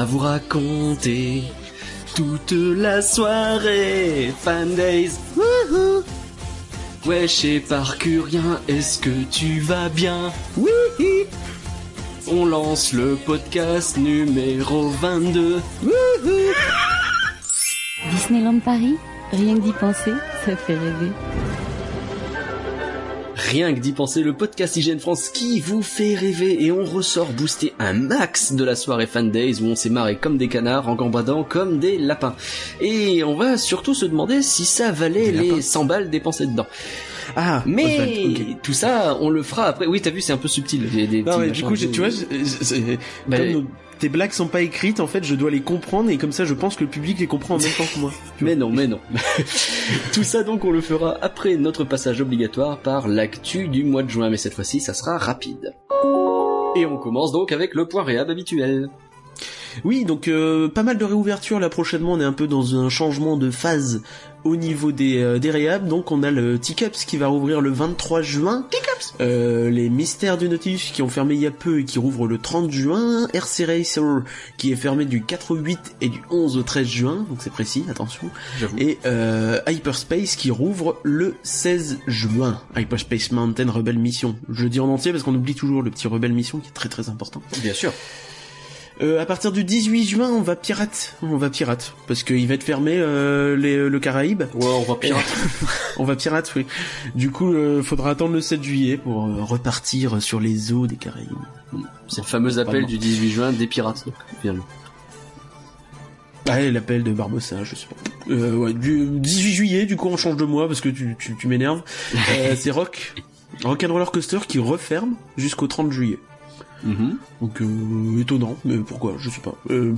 à vous raconter toute la soirée. Fan Days. Wouhou. Wesh et parcurien, est-ce que tu vas bien? Oui. On lance le podcast numéro 22. Wouhou. Disneyland Paris, rien que d'y penser, ça fait rêver. Rien que d'y penser, le podcast Hygiène France qui vous fait rêver et on ressort booster un max de la soirée Fan Days où on s'est marré comme des canards en gambadant comme des lapins. Et on va surtout se demander si ça valait les 100 balles dépensées dedans. Ah, Mais Oswald, tout ça, on le fera après. Oui, t'as vu, c'est un peu subtil. Des Non, mais du coup, tu vois, c'est- c'est- Bah, comme nos- tes blagues sont pas écrites, en fait, je dois les comprendre et comme ça, je pense que le public les comprend en même temps que moi. Mais non, mais non. Tout ça donc on le fera après notre passage obligatoire par l'actu du mois de juin, mais cette fois-ci ça sera rapide. Et on commence donc avec le point réhab habituel. Oui, donc euh, pas mal de réouverture là prochainement. On est un peu dans un changement de phase au niveau des, euh, des réhab. Donc on a le Teacups qui va rouvrir le 23 juin. Euh, les Mystères du Nautilus qui ont fermé il y a peu et qui rouvrent le 30 juin. RC Racer qui est fermé du 4 au 8 et du 11 au 13 juin. Donc c'est précis, attention. Et euh, Hyperspace qui rouvre le 16 juin. Hyperspace Mountain Rebel Mission. Je le dis en entier parce qu'on oublie toujours le petit Rebel Mission qui est très très important. Bien sûr. Euh, à partir du 18 juin, on va pirate. On va pirate. Parce qu'il va être fermé euh, les- le Caraïbe. Ouais, on va pire. On va pirate, oui. Du coup, euh, faudra attendre le 7 juillet pour euh, repartir sur les eaux des Caraïbes. C'est le fameux appel du 18 juin des pirates. finalement. Ah, l'appel de Barbossa, je sais pas. Euh, ouais, du 18 juillet, du coup, on change de mois parce que tu, tu, tu m'énerves. Euh, c'est Rock. Rock and Roller Coaster qui referme jusqu'au 30 juillet. Mhm. Donc euh, étonnant, mais pourquoi Je sais pas. Euh,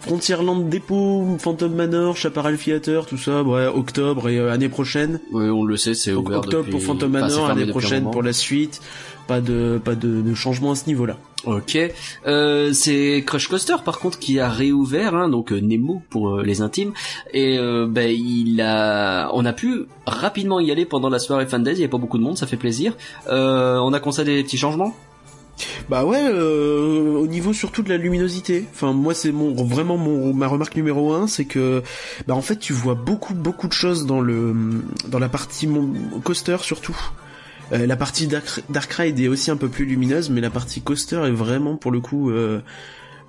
Frontierland Depot, Phantom Manor, Chaparral Theater, tout ça, ouais, octobre et euh, année prochaine. Ouais, on le sait, c'est ouvert octobre depuis... pour Phantom Manor, année prochaine pour la suite. Pas de pas de, de changement à ce niveau-là. Ok, euh, c'est Crush Coaster par contre qui a réouvert, hein, donc euh, Nemo pour euh, les intimes, et euh, ben il a, on a pu rapidement y aller pendant la soirée Fan Days, il y avait pas beaucoup de monde, ça fait plaisir. Euh, on a constaté des petits changements? Bah ouais, euh, au niveau surtout de la luminosité. Enfin moi c'est mon vraiment mon ma remarque numéro un, c'est que bah en fait tu vois beaucoup beaucoup de choses dans le dans la partie mon, coaster surtout. Euh, la partie Dark, Dark Ride est aussi un peu plus lumineuse, mais la partie coaster est vraiment pour le coup euh,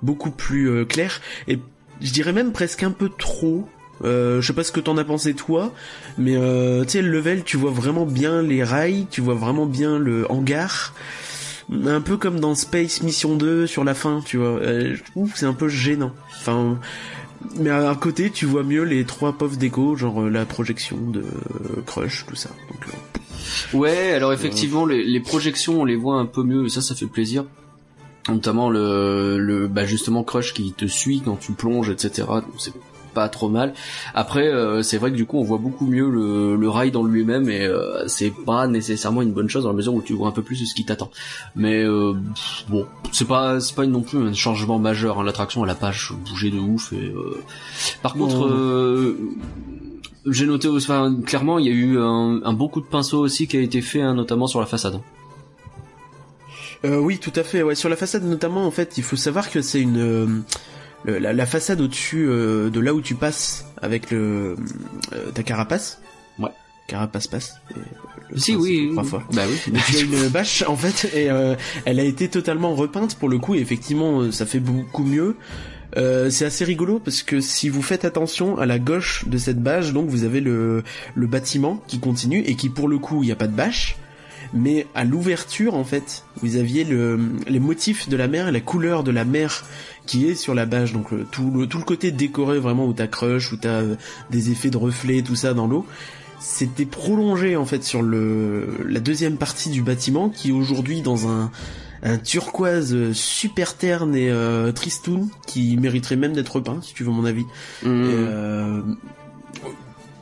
beaucoup plus euh, claire et je dirais même presque un peu trop. Euh, je sais pas ce que t'en as pensé toi, mais euh, tu sais le level, tu vois vraiment bien les rails, tu vois vraiment bien le hangar un peu comme dans Space Mission 2 sur la fin, tu vois. Euh, je trouve que c'est un peu gênant. Enfin, mais à, à côté, tu vois mieux les trois pauvres déco, genre euh, la projection de euh, Crush, tout ça. Donc, Ouais, alors effectivement les, les projections on les voit un peu mieux, et ça ça fait plaisir. Notamment le, le bah justement Crush qui te suit quand tu plonges, etc. Donc c'est pas trop mal. Après, euh, c'est vrai que du coup, on voit beaucoup mieux le, le rail dans lui-même et euh, c'est pas nécessairement une bonne chose dans la mesure où tu vois un peu plus ce qui t'attend. Mais euh, bon, c'est pas c'est pas non plus un changement majeur. Hein. L'attraction, elle a pas bougé de ouf. Et, euh, Par contre, j'ai noté, enfin, clairement, il y a eu un, un bon coup de pinceau aussi qui a été fait, hein, notamment sur la façade. Euh, oui, tout à fait. Ouais, sur la façade notamment, en fait, il faut savoir que c'est une euh, le- la, la façade au-dessus euh, de là où tu passes avec le euh, ta carapace. Ouais. Carapace passe. et le Si, oui, Trois fois. Bah oui. tu as une bâche en fait et euh, elle a été totalement repeinte pour le coup et effectivement euh, ça fait beaucoup mieux. Euh, c'est assez rigolo parce que si vous faites attention à la gauche de cette bâche, donc vous avez le, le bâtiment qui continue et qui pour le coup il n'y a pas de bâche, mais à l'ouverture en fait vous aviez le, les motifs de la mer et la couleur de la mer qui est sur la bâche, donc le- tout, le, tout le côté décoré vraiment où t'as crush, où t'as euh, des effets de reflets, tout ça dans l'eau c'était prolongé en fait sur le la deuxième partie du bâtiment qui est aujourd'hui dans un un turquoise euh, super terne et euh, tristoun qui mériterait même d'être repeint si tu veux mon avis. Mmh. Et, euh,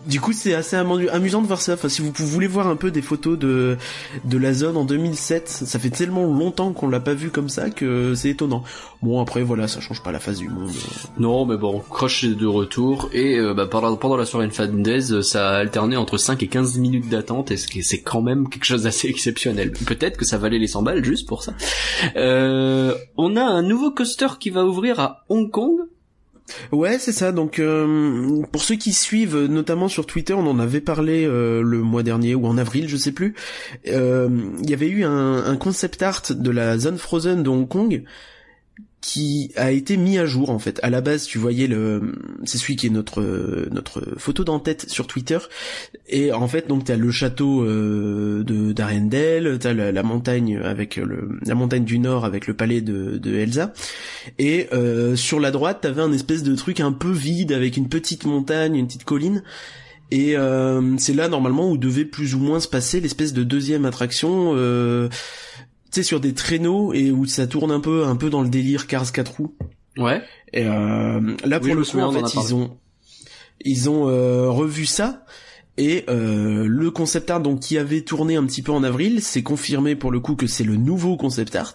du coup, c'est assez amusant de voir ça. Enfin, si vous voulez voir un peu des photos de de la zone en 2007, ça fait tellement longtemps qu'on l'a pas vu comme ça que c'est étonnant. Bon, après, voilà, ça change pas la face du monde. Non, mais bon, Crush est de retour et euh, bah, pendant la soirée Fan Days, ça a alterné entre 5 et 15 minutes d'attente et c'est quand même quelque chose d'assez exceptionnel. Peut-être que ça valait les 100 balles juste pour ça. Euh, on a un nouveau coaster qui va ouvrir à Hong Kong Ouais, c'est ça. Donc, euh, pour ceux qui suivent, notamment sur Twitter, on en avait parlé euh, le mois dernier ou en avril, je sais plus. Euh, il y avait eu un, un, concept art de la zone Frozen de Hong Kong qui a été mis à jour en fait. À la base, tu voyais le, c'est celui qui est notre notre photo d'en-tête sur Twitter. Et en fait, donc t'as le château euh, de d'Arendelle, t'as la, la, montagne avec le la montagne du Nord avec le palais de, de Elsa. Et euh, sur la droite, t'avais un espèce de truc un peu vide avec une petite montagne, une petite colline. Et euh, c'est là normalement où devait plus ou moins se passer l'espèce de deuxième attraction. Euh, sais sur des traîneaux et où ça tourne un peu un peu dans le délire Cars 4 roues. Ouais. Et euh, là pour le coup en fait ils ont ils ont euh, revu ça et euh, le concept art donc qui avait tourné un petit peu en avril, c'est confirmé pour le coup que c'est le nouveau concept art.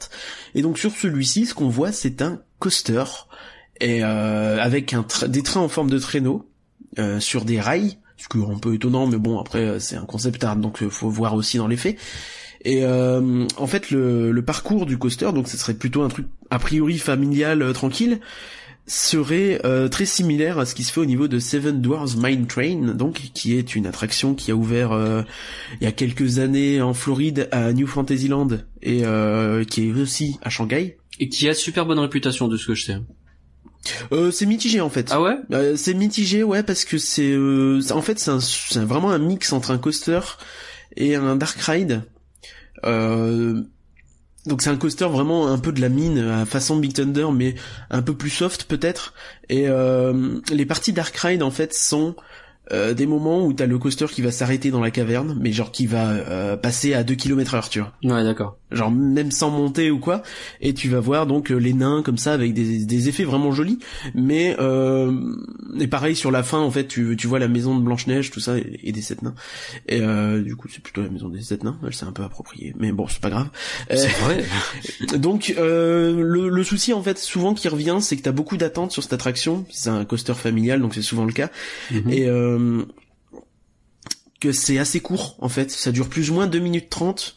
Et donc sur celui-ci, ce qu'on voit, c'est un coaster et euh, avec un des trains en forme de traîneau euh, sur des rails, ce qui est un peu étonnant, mais bon après c'est un concept art donc faut voir aussi dans les faits. Et euh, en fait, le, le, parcours du coaster, donc ce serait plutôt un truc a priori familial, euh, tranquille, serait euh, très similaire à ce qui se fait au niveau de Seven Dwarfs Mine Train, donc qui est une attraction qui a ouvert euh, il y a quelques années en Floride à New Fantasyland et qui est aussi à Shanghai. Et qui a super bonne réputation de ce que je sais. Euh, c'est mitigé en fait. Ah ouais? C'est mitigé ouais parce que c'est en fait c'est vraiment un mix entre un coaster et un dark ride. Euh, donc c'est un coaster vraiment un peu de la mine à façon Big Thunder mais un peu plus soft peut-être et euh, les parties Dark Ride en fait sont euh, des moments où t'as le coaster qui va s'arrêter dans la caverne, mais genre qui va euh, passer à 2 km heure, tu vois. Ouais, d'accord. Genre même sans monter ou quoi, et tu vas voir donc euh, les nains comme ça avec des, des effets vraiment jolis, mais euh, et pareil sur la fin en fait tu, tu vois la maison de Blanche Neige tout ça et, des sept nains, et euh, du coup c'est plutôt la maison des sept nains, elle s'est un peu appropriée, mais bon c'est pas grave. C'est vrai. donc le, le souci en fait souvent qui revient c'est que t'as beaucoup d'attentes sur cette attraction, c'est un coaster familial donc c'est souvent le cas, mm-hmm. et euh, que c'est assez court en fait, ça dure plus ou moins 2 minutes 30.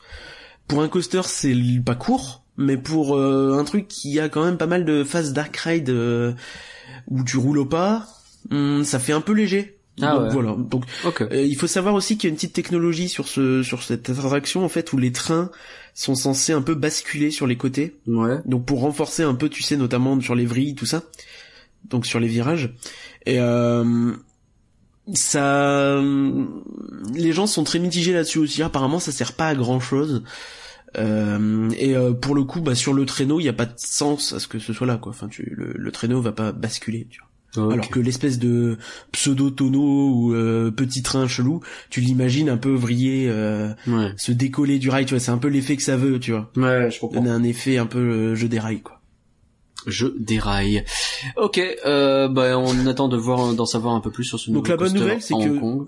Pour un coaster, c'est pas court, mais pour euh, un truc qui a quand même pas mal de phases dark ride euh, où tu roules au pas, hmm, ça fait un peu léger. Ah donc, voilà. Donc il faut savoir aussi qu'il y a une petite technologie sur ce sur cette attraction en fait où les trains sont censés un peu basculer sur les côtés. Ouais. Donc pour renforcer un peu, tu sais, notamment sur les vrilles, tout ça. Donc sur les virages. Et euh, ça, les gens sont très mitigés là-dessus aussi. Apparemment, ça sert pas à grand chose. Euh, et euh, pour le coup, bah, sur le traîneau, il n'y a pas de sens à ce que ce soit là, quoi. Enfin, tu, le, traîneau va pas basculer, tu vois. Alors que l'espèce de pseudo tonneau ou euh, petit train chelou, tu l'imagines un peu vriller, se décoller du rail, tu vois. C'est un peu l'effet que ça veut, tu vois. Ouais, je comprends. Donner un effet un peu jeu des rails, quoi je déraille. Ok, euh, bah, on attend de voir, d'en savoir un peu plus sur ce nouveau Donc la bonne nouvelle, c'est que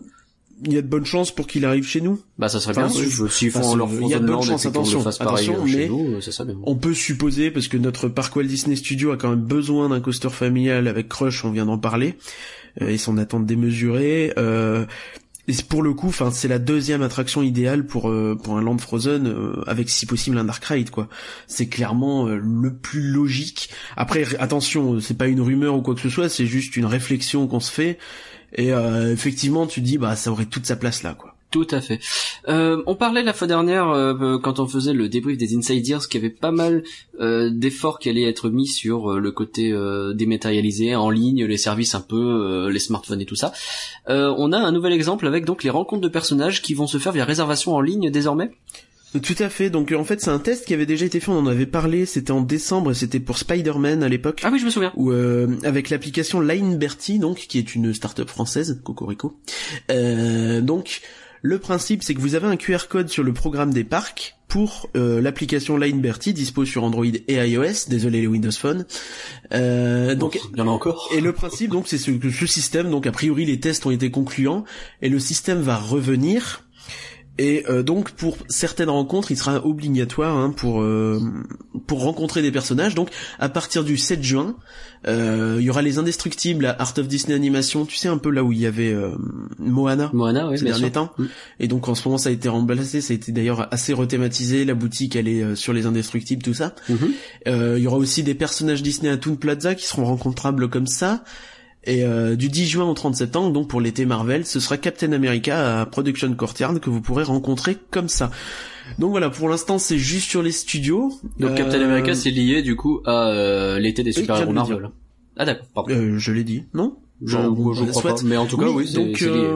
il y a de bonnes chances pour qu'il arrive chez nous. Bah ça serait bien. S'ils font leur il y a de bonnes chances. Attention, attention, mais nous, ça, bien. on peut supposer parce que notre parc Walt Disney Studio a quand même besoin d'un coaster familial avec Crush, on vient d'en parler, euh, et son attente démesurée. Euh, et pour le coup, enfin, c'est la deuxième attraction idéale pour euh, pour un Land Frozen euh, avec si possible un Dark Ride quoi. C'est clairement euh, le plus logique. Après, attention, c'est pas une rumeur ou quoi que ce soit, c'est juste une réflexion qu'on se fait. Et effectivement, tu dis bah ça aurait toute sa place là quoi. Tout à fait. Euh, on parlait la fois dernière euh, quand on faisait le débrief des Insiders qu'il y avait pas mal euh, d'efforts qui allaient être mis sur le côté dématérialisé, en ligne, les services un peu, les smartphones et tout ça. on a un nouvel exemple avec donc les rencontres de personnages qui vont se faire via réservation en ligne désormais. Tout à fait. Donc en fait, c'est un test qui avait déjà été fait. On en avait parlé. C'était en décembre. C'était pour Spider-Man à l'époque. Ah oui, je me souviens. Ou avec l'application Lineberty, donc qui est une start-up française, Cocorico. Euh, donc Le principe, c'est que vous avez un QR code sur le programme des parcs pour euh, l'application Line Bertie, dispo sur Android et iOS. Désolé les Windows Phone. Euh, donc, il y en a encore. Et le principe, donc, c'est ce, ce système. Donc, a priori, les tests ont été concluants et le système va revenir et euh, donc pour certaines rencontres, il sera obligatoire hein, pour euh, pour rencontrer des personnages. Donc à partir du 7 juin, euh, il y aura les Indestructibles à Art of Disney Animation. Tu sais un peu là où il y avait Moana, Moana, oui, ces derniers temps. Et donc en ce moment ça a été remplacé. Ça a été d'ailleurs assez rethématisé. La boutique elle est sur les Indestructibles, tout ça. Mhm. il y aura aussi des personnages Disney à Toon Plaza qui seront rencontrables comme ça. Et euh, du 10 juin au 30 septembre, donc pour l'été Marvel, ce sera Captain America à Production Courtyard que vous pourrez rencontrer comme ça. Donc voilà, pour l'instant c'est juste sur les studios. Donc Captain America c'est lié du coup à euh, l'été des super-héros Marvel. Ah d'accord, pardon. Euh, je l'ai dit, non? Je, je, je crois pas, mais en tout cas oui, c'est lié.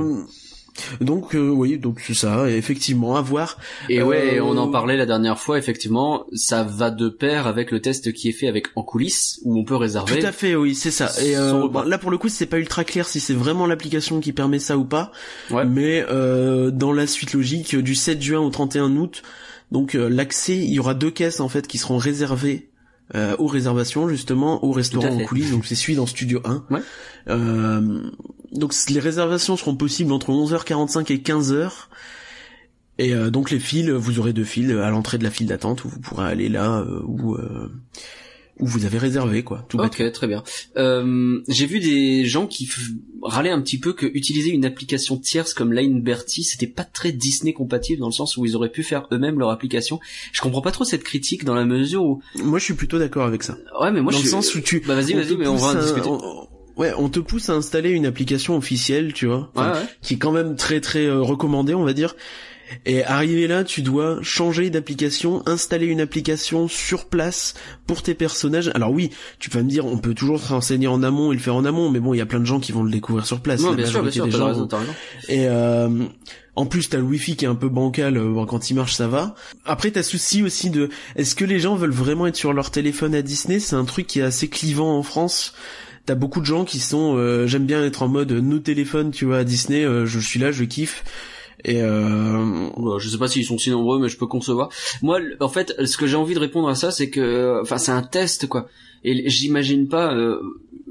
Donc euh, oui, donc c'est ça, effectivement, à voir. Et ouais, on en parlait la dernière fois, effectivement, ça va de pair avec le test qui est fait avec en coulisses où on peut réserver. Tout à fait, oui, c'est ça. Et euh, là pour le coup, c'est pas ultra clair si c'est vraiment l'application qui permet ça ou pas. Ouais. Mais euh, dans la suite logique, du 7 juin au 31 août, donc l'accès, il y aura deux caisses en fait qui seront réservées euh, aux réservations justement au restaurant en coulisses donc c'est celui dans Studio 1 ouais. euh, donc les réservations seront possibles entre 11h45 et 15h et euh, donc les files vous aurez deux files à l'entrée de la file d'attente où vous pourrez aller là euh, où où vous avez réservé quoi. Tout ok, très bien. Euh, J'ai vu des gens qui râlaient un petit peu que utiliser une application tierce comme Line Bertie, c'était pas très Disney compatible dans le sens où ils auraient pu faire eux-mêmes leur application. Je comprends pas trop cette critique dans la mesure où. Moi, je suis plutôt d'accord avec ça. Ouais, mais moi, dans je le sens où tu. Bah vas-y, vas-y, mais on va en discuter. Ouais, on te pousse à installer une application officielle, tu vois, ouais, ouais. qui est quand même très très euh, recommandée, on va dire. Et arrivé là, tu dois changer d'application, installer une application sur place pour tes personnages. Alors oui, tu vas me dire, on peut toujours se renseigner en amont et le faire en amont, mais bon, il y a plein de gens qui vont le découvrir sur place. Non, bien sûr, bien sûr, gens. Raison, raison. Et euh, en plus, t'as le wifi qui est un peu bancal. Bon, quand il marche, ça va. Après, t'as souci aussi de, est-ce que les gens veulent vraiment être sur leur téléphone à Disney? C'est un truc qui est assez clivant en France t'as beaucoup de gens qui sont euh, j'aime bien être en mode nos téléphones tu vois à Disney euh, je suis là je kiffe et euh... je sais pas s'ils sont si nombreux, mais je peux concevoir. Moi, en fait, ce que j'ai envie de répondre à ça, c'est que, enfin, c'est un test, quoi. Et j'imagine pas euh,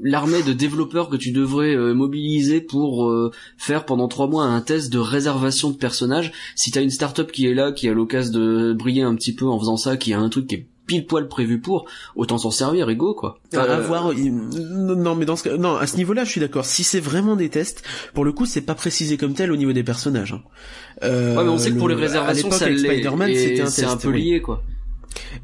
l'armée de développeurs que tu devrais euh, mobiliser pour euh, faire pendant trois mois un test de réservation de personnages. Si t'as une startup qui est là, qui a l'occasion de briller un petit peu en faisant ça, qui a un truc qui est pile poil prévu pour, autant s'en servir, ego quoi. Enfin, à voir, non mais dans ce cas, non à ce niveau-là, je suis d'accord. Si c'est vraiment des tests, pour le coup, c'est pas précisé comme tel au niveau des personnages. Hein. Euh, ouais, mais on sait que pour les réservations, ça Spider-Man, c'était un C'est un peu lié quoi.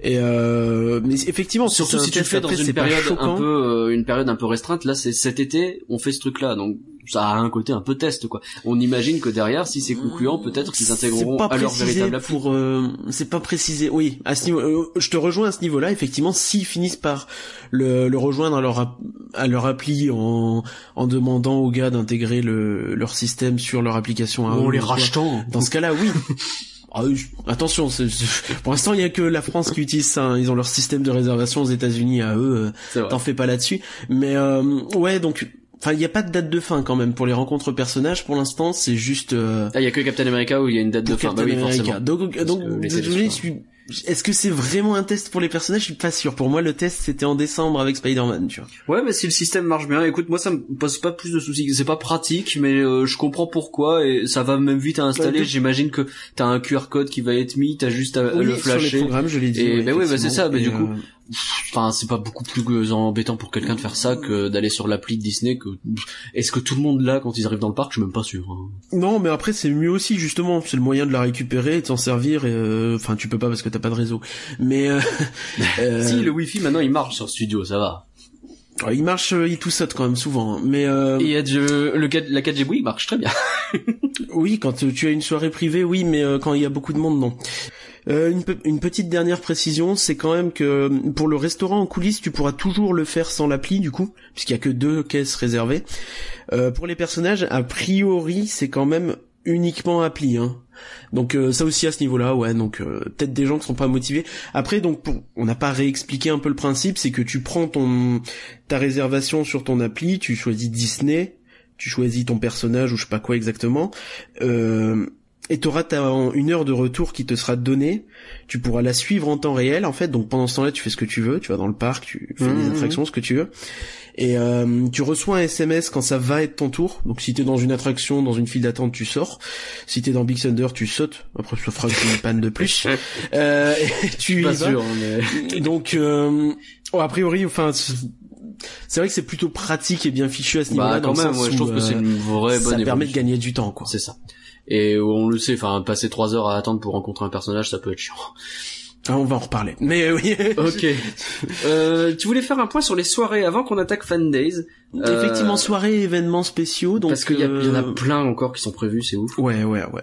Et euh, mais effectivement, surtout si tu le fais dans une période un peu, euh, une période un peu restreinte. Là, c'est cet été, on fait ce truc-là, donc ça a un côté un peu test, quoi. On imagine que derrière, si c'est concluant, peut-être qu'ils intégreront à leur véritable appli. Pour, euh, c'est pas précisé. Oui, à ce niveau, euh, je te rejoins à ce niveau-là. Effectivement, s'ils finissent par le, le rejoindre à leur à leur appli en en demandant aux gars d'intégrer le leur système sur leur application, en les rachetant. Dans ce cas-là, oui. Ah, attention, c'est, pour l'instant il y a que la France qui utilise ça. Hein. Ils ont leur système de réservation aux États-Unis à eux. T'en fais pas là-dessus. Mais euh, ouais, donc Enfin, il n'y a pas de date de fin quand même pour les rencontres personnages. Pour l'instant, c'est juste. Euh... Ah, il y a que Captain America où il y a une date de fin. Captain bah oui, America. forcément. Donc, donc, désolé, je suis est-ce que c'est vraiment un test pour les personnages? Je suis pas sûr. Pour moi, le test c'était en décembre avec Spider-Man, tu vois. Ouais, mais si le système marche bien, écoute, moi ça me pose pas plus de soucis. C'est pas pratique, mais euh, je comprends pourquoi et ça va même vite à installer. J'imagine que t'as un QR code qui va être mis, t'as juste à oui, le flasher. Sur les programmes, je l'ai dit. Et ouais, bah bah c'est ça. Mais du coup, euh, enfin c'est pas beaucoup plus embêtant pour quelqu'un de faire ça que d'aller sur l'appli de Disney. Que est-ce que tout le monde là quand ils arrivent dans le parc, je suis même pas sûr. Hein. Non, mais après c'est mieux aussi justement. C'est le moyen de la récupérer, et de s'en servir. Et euh, enfin, tu peux pas parce que t'as pas de réseau. Mais euh, euh, si le wifi maintenant il marche sur Studio, ça va. il marche, euh, il tout saute quand même souvent. hein. Mais euh, Et euh, le 4 la 4G oui, il marche très bien. oui, quand tu as une soirée privée, oui, mais euh, quand il y a beaucoup de monde, non. Euh, une, pe- une petite dernière précision, c'est quand même que pour le restaurant en coulisses, tu pourras toujours le faire sans l'appli du coup, puisqu'il y a que deux caisses réservées. Euh, pour les personnages, a priori, c'est quand même uniquement appli. Hein. Donc euh, ça aussi à ce niveau-là, ouais. Donc euh, peut-être des gens qui sont pas motivés. Après, donc pour, on n'a pas réexpliqué un peu le principe, c'est que tu prends ton ta réservation sur ton appli, tu choisis Disney, tu choisis ton personnage ou je sais pas quoi exactement. Euh, et t'auras une heure de retour qui te sera donnée. Tu pourras la suivre en temps réel en fait. Donc pendant ce temps-là, tu fais ce que tu veux. Tu vas dans le parc, tu fais des Mhm. attractions, ce que tu veux. Et euh, tu reçois un SMS quand ça va être ton tour. Donc si t'es dans une attraction, dans une file d'attente, tu sors. Si t'es dans Big Thunder, tu sautes. Après, ça fera une panne de plus. Euh, et tu Pas sûr, hein, mais... Donc, euh, oh, a priori, enfin, c'est c'est vrai que c'est plutôt pratique et bien fichu à ce niveau-là. Bah quand même, ouais, je trouve que c'est euh, une vraie bonne ça permet de gagner du temps, quoi. C'est ça. Et on le sait, enfin, passer trois heures à attendre pour rencontrer un personnage, ça peut être chiant. Ah, on va en reparler. Mais euh, oui. Ok. euh, tu voulais faire un point sur les soirées avant qu'on attaque Fan Days. Euh, Effectivement, soirée, événements spéciaux. Donc, parce qu'il y, en a euh, plein encore qui sont prévus, c'est ouf. Ouais, ouais, ouais.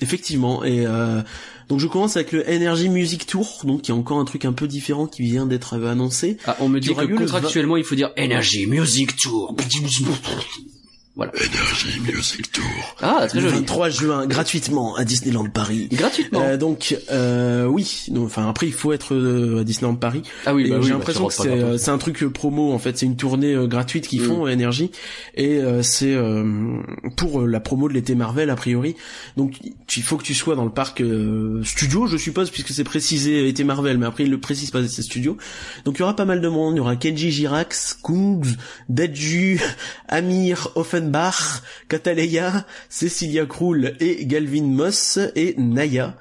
Effectivement. Et euh, donc, je commence avec le Energy Music Tour, donc il y a encore un truc un peu différent qui vient d'être euh, annoncé. Ah, on me Qui dit que le contractuellement, il faut dire Energy Music Tour. Voilà. Energy Music Tour. Ah, très joli. 23 juin, gratuitement à Disneyland Paris. Gratuitement. Euh, donc euh, oui, enfin après il faut être euh, à Disneyland Paris. ah oui, bah oui, j'ai bah, l'impression que c'est euh, c'est un truc euh, promo en fait, c'est une tournée euh, gratuite qu'ils Mm. font Énergie et euh, c'est euh, pour la promo de l'été Marvel a priori. Donc il faut que tu sois dans le parc euh, studio, je suppose puisque c'est précisé été Marvel, mais après ils le précisent pas c'est studio. Donc il y aura pas mal de monde, il y aura Kenji Girax, Kungs, Deju, Amir Offenbach, Cataleya, Cecilia Krull et Galvin Moss et Naya.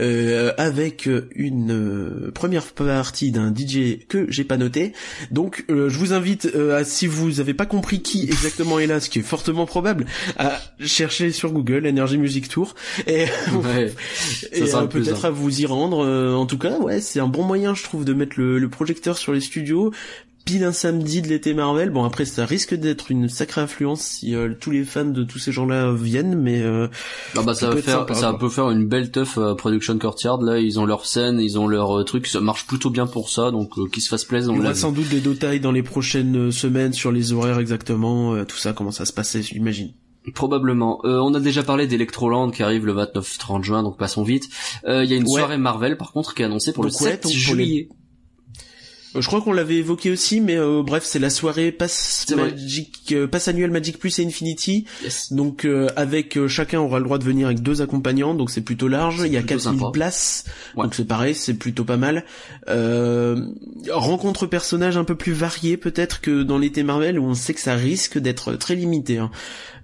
euh, avec euh, une euh, première partie d'un DJ que j'ai pas noté. Donc euh, je vous invite euh, à si vous avez pas compris qui exactement est là, ce qui est fortement probable, à chercher sur Google Energy Music Tour et, Ouais. peut-être à vous y rendre. Euh, en tout cas, ouais, c'est un bon moyen, je trouve, de mettre le, le projecteur sur les studios. Pile un samedi de l'été Marvel. Bon après ça risque d'être une sacrée influence si euh, tous les fans de tous ces gens-là viennent, mais euh, Ah bah Ça va faire, sympa, ça peut faire une belle teuf euh, production courtyard. Là, ils ont leur scène, ils ont leur euh, truc, ça marche plutôt bien pour ça. Donc euh, qu'ils se fassent plaisir. on aura sans doute des détails dans les prochaines semaines sur les horaires exactement, euh, tout ça, comment ça se passait, j'imagine. Probablement. Euh, on a déjà parlé d'Electroland qui arrive le 29-30 juin, donc passons vite. Euh, Il y a une Ouais. soirée Marvel par contre qui est annoncée pour Donc le ouais, 7 donc pour les- juillet. Euh, Je crois qu'on l'avait évoqué aussi, mais euh, bref, c'est la soirée Pass. Magic, euh, Pass annuel Magic Plus et Infinity. Yes. Donc euh, avec euh, chacun aura le droit de venir avec deux accompagnants, donc c'est plutôt large. Il y a plutôt 4000 sympa. places, Ouais. donc c'est pareil, c'est plutôt pas mal. Euh, rencontre personnages un peu plus variés peut-être que dans l'été Marvel où on sait que ça risque d'être très limité. hein.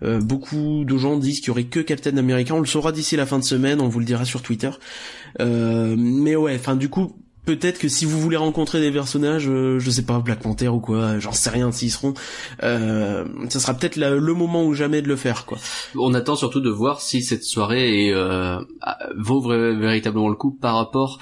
Euh, beaucoup de gens disent qu'il y aurait que Captain America. On le saura d'ici la fin de semaine, on vous le dira sur Twitter. Euh, mais ouais, enfin du coup. Peut-être que si vous voulez rencontrer des personnages, euh, je sais pas, Black Panther ou quoi, j'en sais rien s'ils seront, euh, ça sera peut-être le moment ou jamais de le faire, quoi. On attend surtout de voir si cette soirée est, euh, vaut véritablement le coup par rapport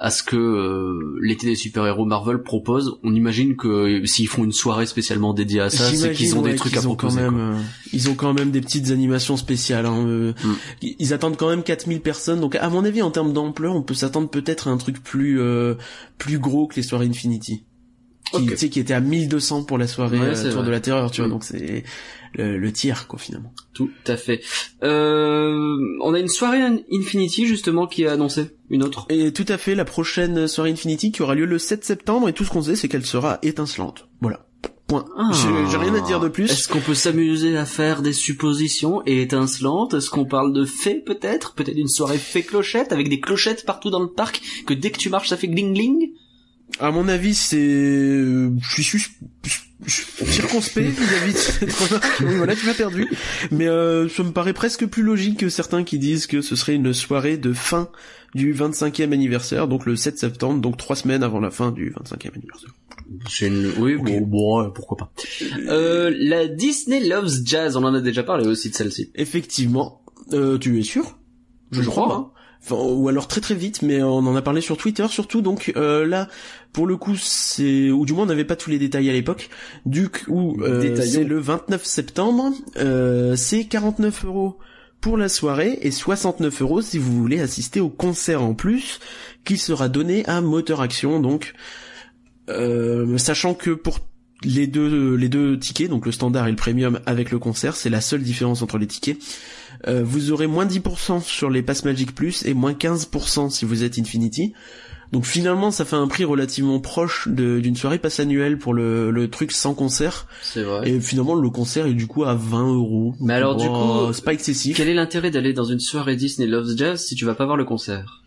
à ce que euh, l'été des super-héros Marvel propose. On imagine que euh, s'ils font une soirée spécialement dédiée à ça, c'est qu'ils ont des trucs à proposer. Quand même, euh, ils ont quand même des petites animations spéciales. Hein, euh, Mm. ils- Ils attendent quand même 4000 personnes. Donc à mon avis, en termes d'ampleur, on peut s'attendre peut-être à un truc plus euh, plus gros que les soirées Infinity. Qui, tu sais, qui était à 1200 pour la soirée Ouais, euh, Tour vrai. de la Terreur, tu vois. Mm. Donc c'est le, le tiers, quoi, finalement. Tout à fait. Euh, on a une soirée in- Infinity justement qui est annoncée, une autre. Et tout à fait, la prochaine soirée Infinity qui aura lieu le 7 septembre, et tout ce qu'on sait, c'est qu'elle sera étincelante. Voilà. Point. J'ai j'ai rien à dire de plus. Ah. Est-ce qu'on peut s'amuser à faire des suppositions et étincelantes? Est-ce qu'on parle de fées peut-être? Peut-être une soirée fée clochette avec des clochettes partout dans le parc que dès que tu marches ça fait gling gling À mon avis, c'est, euh, je suis sus- je- circonspect vis-à-vis de cette remarque. Oui, voilà, tu m'as perdu. Mais euh, ça me paraît presque plus logique que certains qui disent que ce serait une soirée de fin du 25e anniversaire, donc le 7 septembre, donc trois semaines avant la fin du 25e anniversaire. C'est une... Oui, bon, bon, pourquoi pas. Euh, la Disney Loves Jazz, on en a déjà parlé aussi de celle-ci. Effectivement. Euh, tu es sûr? Je crois, pas. Enfin, ou alors très très vite, mais on en a parlé sur Twitter surtout. Donc euh, là, pour le coup, c'est ou du moins on n'avait pas tous les détails à l'époque. Du coup, euh, c'est le 29 septembre. Euh, c'est 49 euros pour la soirée et 69 euros si vous voulez assister au concert en plus, qui sera donné à Moteur Action. Donc, euh, sachant que pour les deux les deux tickets, donc le standard et le premium avec le concert, c'est la seule différence entre les tickets. Euh, vous aurez moins 10% sur les Pass Magic Plus et moins 15% si vous êtes Infinity. Donc finalement, ça fait un prix relativement proche d'une soirée passe annuelle pour le, le truc sans concert. C'est vrai. Et finalement, le concert est du coup à 20 euros. Mais alors, du coup, c'est pas excessif. Quel est l'intérêt d'aller dans une soirée Disney Loves Jazz si tu vas pas voir le concert?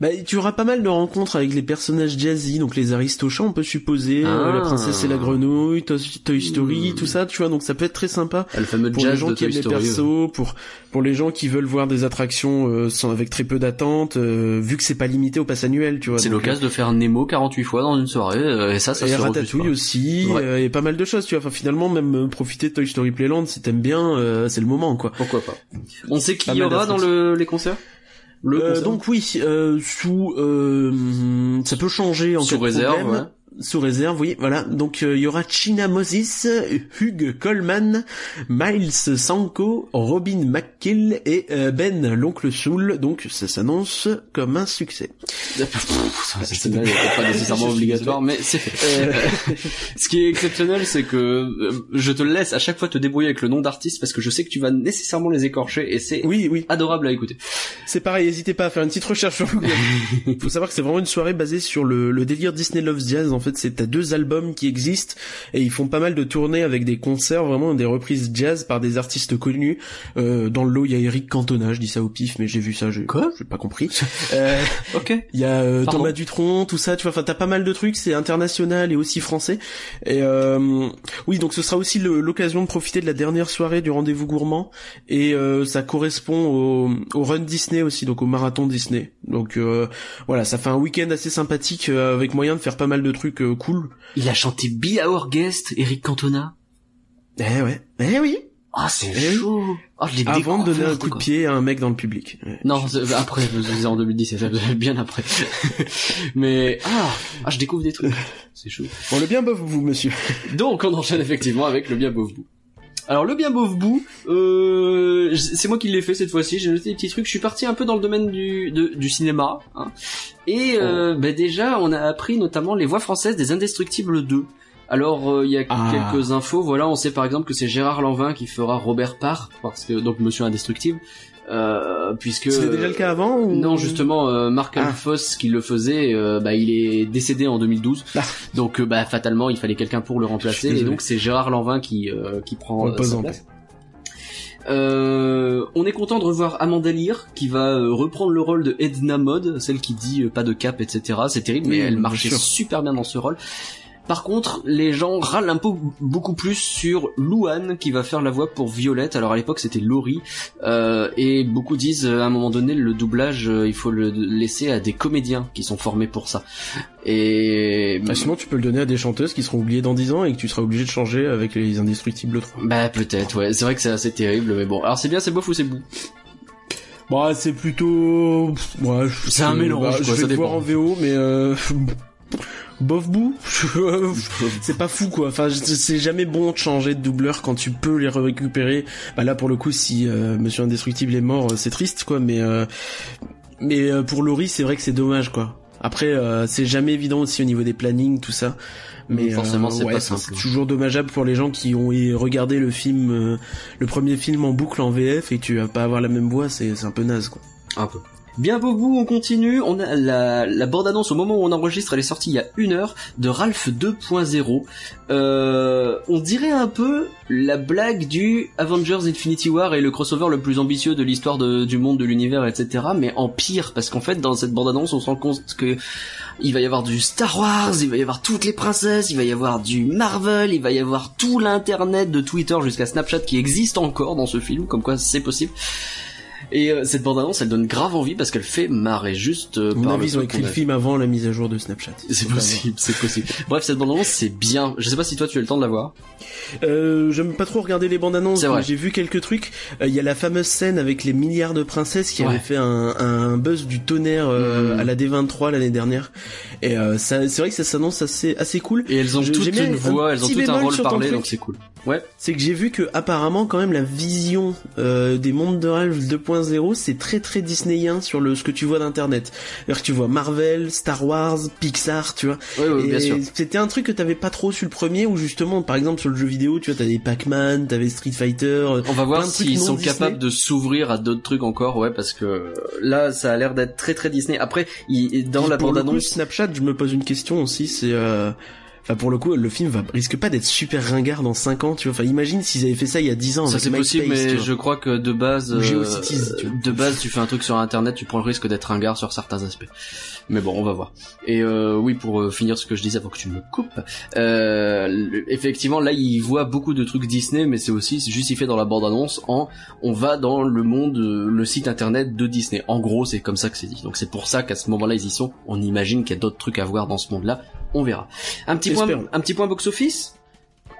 Bah, tu auras pas mal de rencontres avec les personnages jazzy, donc les Aristochats, on peut supposer, euh, Ah. la princesse et la grenouille, Toy, Toy Story, Hmm. tout ça, tu vois, donc ça peut être très sympa. Ah, Le fameux Pour les gens de qui aiment les ouais. persos, pour pour les gens qui veulent voir des attractions euh, sans avec très peu d'attente, euh, vu que c'est pas limité au pass annuel, tu vois. C'est l'occasion de faire Nemo 48 fois dans une soirée, euh, et ça, ça et se Ratatouille aussi, Ouais. euh, et pas mal de choses, tu vois. Enfin, finalement, même euh, profiter de Toy Story Playland, si t'aimes bien, euh, c'est le moment, quoi. Pourquoi pas On sait qui y aura dans le, les concerts? Le Euh, donc oui, euh, sous, euh, ça peut changer en Sous cas de réserve, problème. ouais. Sous réserve, oui, voilà. Donc euh, il y aura China Moses, Hugh Coleman, Miles Sanko, Robin McKill et euh, Ben l'oncle Soul. Donc ça s'annonce comme un succès. C'est pas nécessairement obligatoire, mais c'est fait. Euh, Ce qui est exceptionnel, c'est que euh, je te laisse à chaque fois te débrouiller avec le nom d'artiste parce que je sais que tu vas nécessairement les écorcher et c'est oui, oui, adorable à écouter. c'est pareil. N'hésitez pas à faire une petite recherche sur Google. Faut savoir que c'est vraiment une soirée basée sur le, le délire Disney Loves Jazz. En fait, c'est t'as deux albums qui existent et ils font pas mal de tournées avec des concerts, vraiment des reprises jazz par des artistes connus. Euh, dans le lot, il y a Eric Cantona, je dis ça au pif, mais j'ai vu ça, j'ai Quoi? j'ai pas compris. Euh, Ok. Il y a euh. Thomas Dutronc, tout ça, tu vois. Enfin, t'as pas mal de trucs. C'est international et aussi français. Et euh, oui, donc ce sera aussi l'occasion de profiter de la dernière soirée du rendez-vous gourmand. Et euh, ça correspond au, au Run Disney aussi, donc au marathon Disney. Donc euh, voilà, ça fait un week-end assez sympathique euh, avec moyen de faire pas mal de trucs euh, cool. Il a chanté Be Our Guest, Eric Cantona. Eh ouais, eh oui. Ah, c'est Eh oui. chaud. Ah, je l'ai Avant de donner un coup de quoi. pied à un mec dans le public. Ouais. Non, c'est- après, je disais en 2010, c'est bien après. Mais ah, ah, je découvre des trucs. C'est chaud. Bon, le bien bof vous, monsieur. Donc on enchaîne effectivement avec le bien beauf bout. Alors le bien beauf bout, euh, c'est moi qui l'ai fait cette fois-ci. J'ai noté des petits trucs. Je suis parti un peu dans le domaine du, de- du cinéma. hein. Et euh, bah, déjà, on a appris notamment les voix françaises des Indestructibles 2. Alors euh, il y a Ah. quelques infos. Voilà, on sait par exemple que c'est Gérard Lanvin qui fera Robert Parr, parce que donc Monsieur Indestructible, euh, puisque C'était déjà le cas avant ou... non, justement, euh, Marc Ah. Alphos qui le faisait, euh, bah, il est décédé en 2012. Ah. Donc, euh, bah, fatalement, il fallait quelqu'un pour le remplacer. Et donc, c'est Gérard Lanvin qui, euh, qui prend On euh, sa en place. Euh, on est content de revoir Amanda Lear qui va reprendre le rôle de Edna Mode, celle qui dit pas de cap, etc. C'est terrible, mais Oui, elle marchait sûr. super bien dans ce rôle. Par contre, les gens râlent un peu beaucoup plus sur Louane qui va faire la voix pour Violette. Alors à l'époque c'était Laurie euh, et beaucoup disent euh, à un moment donné le doublage euh, il faut le laisser à des comédiens qui sont formés pour ça. Et Bah, sinon, tu peux le donner à des chanteuses qui seront oubliées dans 10 ans et que tu seras obligé de changer avec les Indestructibles 3. bah peut-être ouais c'est vrai que c'est assez terrible mais bon alors c'est bien c'est bof ou c'est bout Bah, c'est plutôt... Ouais, C'est un mélange, bah, quoi, Je vais ça le voir en VO, mais euh... Bof bout C'est pas fou, quoi. Enfin, c'est c'est jamais bon de changer de doubleur quand tu peux les récupérer. Bah là, pour le coup, si euh, Monsieur Indestructible est mort, euh, c'est triste, quoi, mais... euh, Mais euh, pour Laurie, c'est vrai que c'est dommage, quoi. Après, euh, c'est jamais évident aussi au niveau des plannings, tout ça. Mais Forcément, euh, c'est ouais, pas c'est simple. toujours dommageable pour les gens qui ont regardé le film, euh, le premier film en boucle en VF et tu vas pas avoir la même voix, c'est c'est un peu naze, quoi. Un peu. Bien beau bout, on continue. On a la, la bande-annonce au moment où on enregistre, elle est sortie il y a une heure, de Ralph 2.0. Euh, on dirait un peu la blague du Avengers Infinity War et le crossover le plus ambitieux de l'histoire du monde, de l'univers, etc. Mais en pire, parce qu'en fait, dans cette bande-annonce, on se rend compte que il va y avoir du Star Wars, il va y avoir toutes les princesses, il va y avoir du Marvel, il va y avoir tout l'internet de Twitter jusqu'à Snapchat qui existe encore dans ce film, comme quoi c'est possible. Et euh, cette bande-annonce, elle donne grave envie parce qu'elle fait marrer juste euh, mon par avis, ils ont écrit le film avant la mise à jour de Snapchat. C'est possible, c'est possible. Bref, cette bande-annonce, c'est bien. Je sais pas si toi tu as le temps de la voir. Euh, j'aime pas trop regarder les bandes annonces, C'est vrai. mais j'ai vu quelques trucs. Euh, Il y a la fameuse scène avec les milliards de princesses qui Ouais. avait fait un, un buzz du tonnerre euh, Mhm. à la D23 l'année dernière. Et ça, c'est vrai que ça s'annonce assez assez cool. Et elles ont Je- toutes une un voix, elles ont toutes un rôle parlé, donc c'est cool. Ouais. C'est que j'ai vu que apparemment quand même la vision des mondes de Ralph 2.0 2.0, c'est très très disneyen sur le ce que tu vois d'internet. C'est-à-dire que tu vois Marvel, Star Wars, Pixar, tu vois. Oui, oui, bien sûr. C'était un truc que t'avais pas trop sur le premier, où justement, par exemple sur le jeu vidéo, tu vois, t'avais Pac-Man, t'avais Street Fighter. euh, On va voir s'ils sont Disney. capables de s'ouvrir à d'autres trucs encore, ouais, parce que là, ça a l'air d'être très très Disney. Après, il, dans la coup, bande-annonce, Snapchat, je me pose une question aussi, c'est euh... Enfin, pour le coup, le film va risque pas d'être super ringard dans 5 ans, tu vois. Enfin, imagine s'ils avaient fait ça il y a 10 ans. ça c'est possible, mais je crois que de base, euh, tu de base, tu fais un truc sur Internet, tu prends le risque d'être ringard sur certains aspects. Mais bon, on va voir. Et euh, oui, pour euh, finir ce que je disais avant que tu me coupes, euh, effectivement, là, il voit beaucoup de trucs Disney, mais c'est aussi justifié dans la bande-annonce en on va dans le monde, euh, le site internet de Disney. En gros, c'est comme ça que c'est dit. Donc c'est pour ça qu'à ce moment-là, ils y sont. On imagine qu'il y a d'autres trucs à voir dans ce monde-là. On verra. Un petit point, un petit point box-office.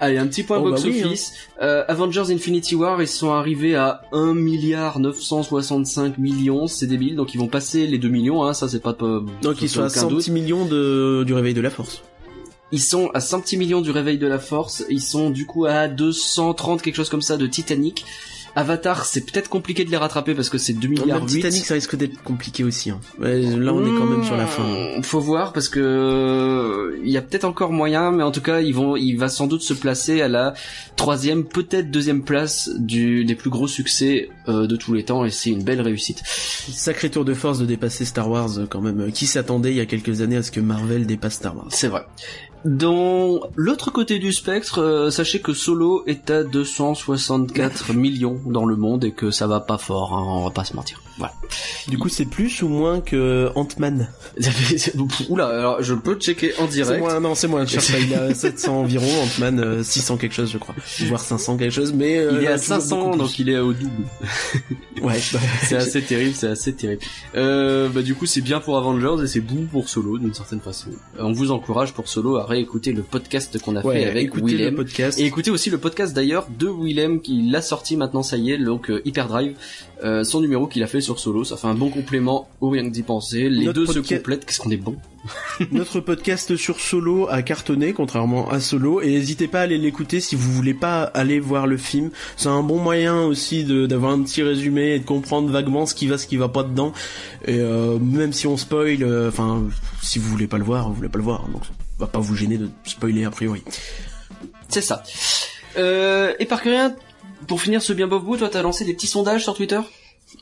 Allez, un petit point Oh, bah box oui, office. Euh, Avengers Infinity War, ils sont arrivés à 1 milliard 965 millions, c'est débile, donc ils vont passer les 2 millions, hein, ça c'est pas de Donc ils sont à aucun 100 doute. petits millions de... du réveil de la force. Ils sont à 100 petits millions du réveil de la force, ils sont du coup à 230 quelque chose comme ça de Titanic. Avatar, c'est peut-être compliqué de les rattraper parce que c'est 2 milliards Même 8. Titanic, ça risque d'être compliqué aussi. Hein. Là, on est quand même sur la fin. Hmm, Faut voir parce que euh, il y a peut-être encore moyen, mais en tout cas, ils vont, il va sans doute se placer à la troisième, peut-être deuxième place du des plus gros succès euh, de tous les temps, et c'est une belle réussite. Sacré tour de force de dépasser Star Wars euh, quand même. Qui s'attendait il y a quelques années à ce que Marvel dépasse Star Wars C'est vrai. Dans l'autre côté du spectre, euh, sachez que Solo est à 264 millions dans le monde et que ça va pas fort, hein, on va pas se mentir. Voilà. Du coup, c'est plus ou moins que Ant-Man Oula, alors je peux checker en C'est direct. moins, non, c'est moins. Cherche il a 700 environ, Ant-Man euh, 600 quelque chose, je crois. Voire 500 quelque chose, mais... euh, Il est à toujours 500, beaucoup donc il est au double. Ouais, bah, C'est assez terrible, c'est assez terrible. Euh, bah du coup c'est bien pour Avengers et c'est bon pour Solo d'une certaine façon. Euh, On vous encourage pour Solo à réécouter le podcast qu'on a ouais, fait avec Willem. podcast. Et écoutez aussi le podcast d'ailleurs de Willem qui l'a sorti maintenant ça y est donc euh, Hyperdrive euh, son numéro qu'il a fait sur Solo ça fait un bon complément au rien que d'y penser les Notre deux se complètent qu'est-ce qu'on est bon Notre podcast sur Solo a cartonné, contrairement à Solo, et n'hésitez pas à aller l'écouter si vous voulez pas aller voir le film. C'est un bon moyen aussi d'avoir un petit résumé et de comprendre vaguement ce qui va, ce qui va pas dedans. Et euh, même si on spoil, euh, enfin, si vous voulez pas le voir, vous voulez pas le voir, donc ça va pas vous gêner de spoiler a priori. c'est ça euh, et par rien pour finir ce bien bof bout toi t'as lancé des petits sondages sur Twitter?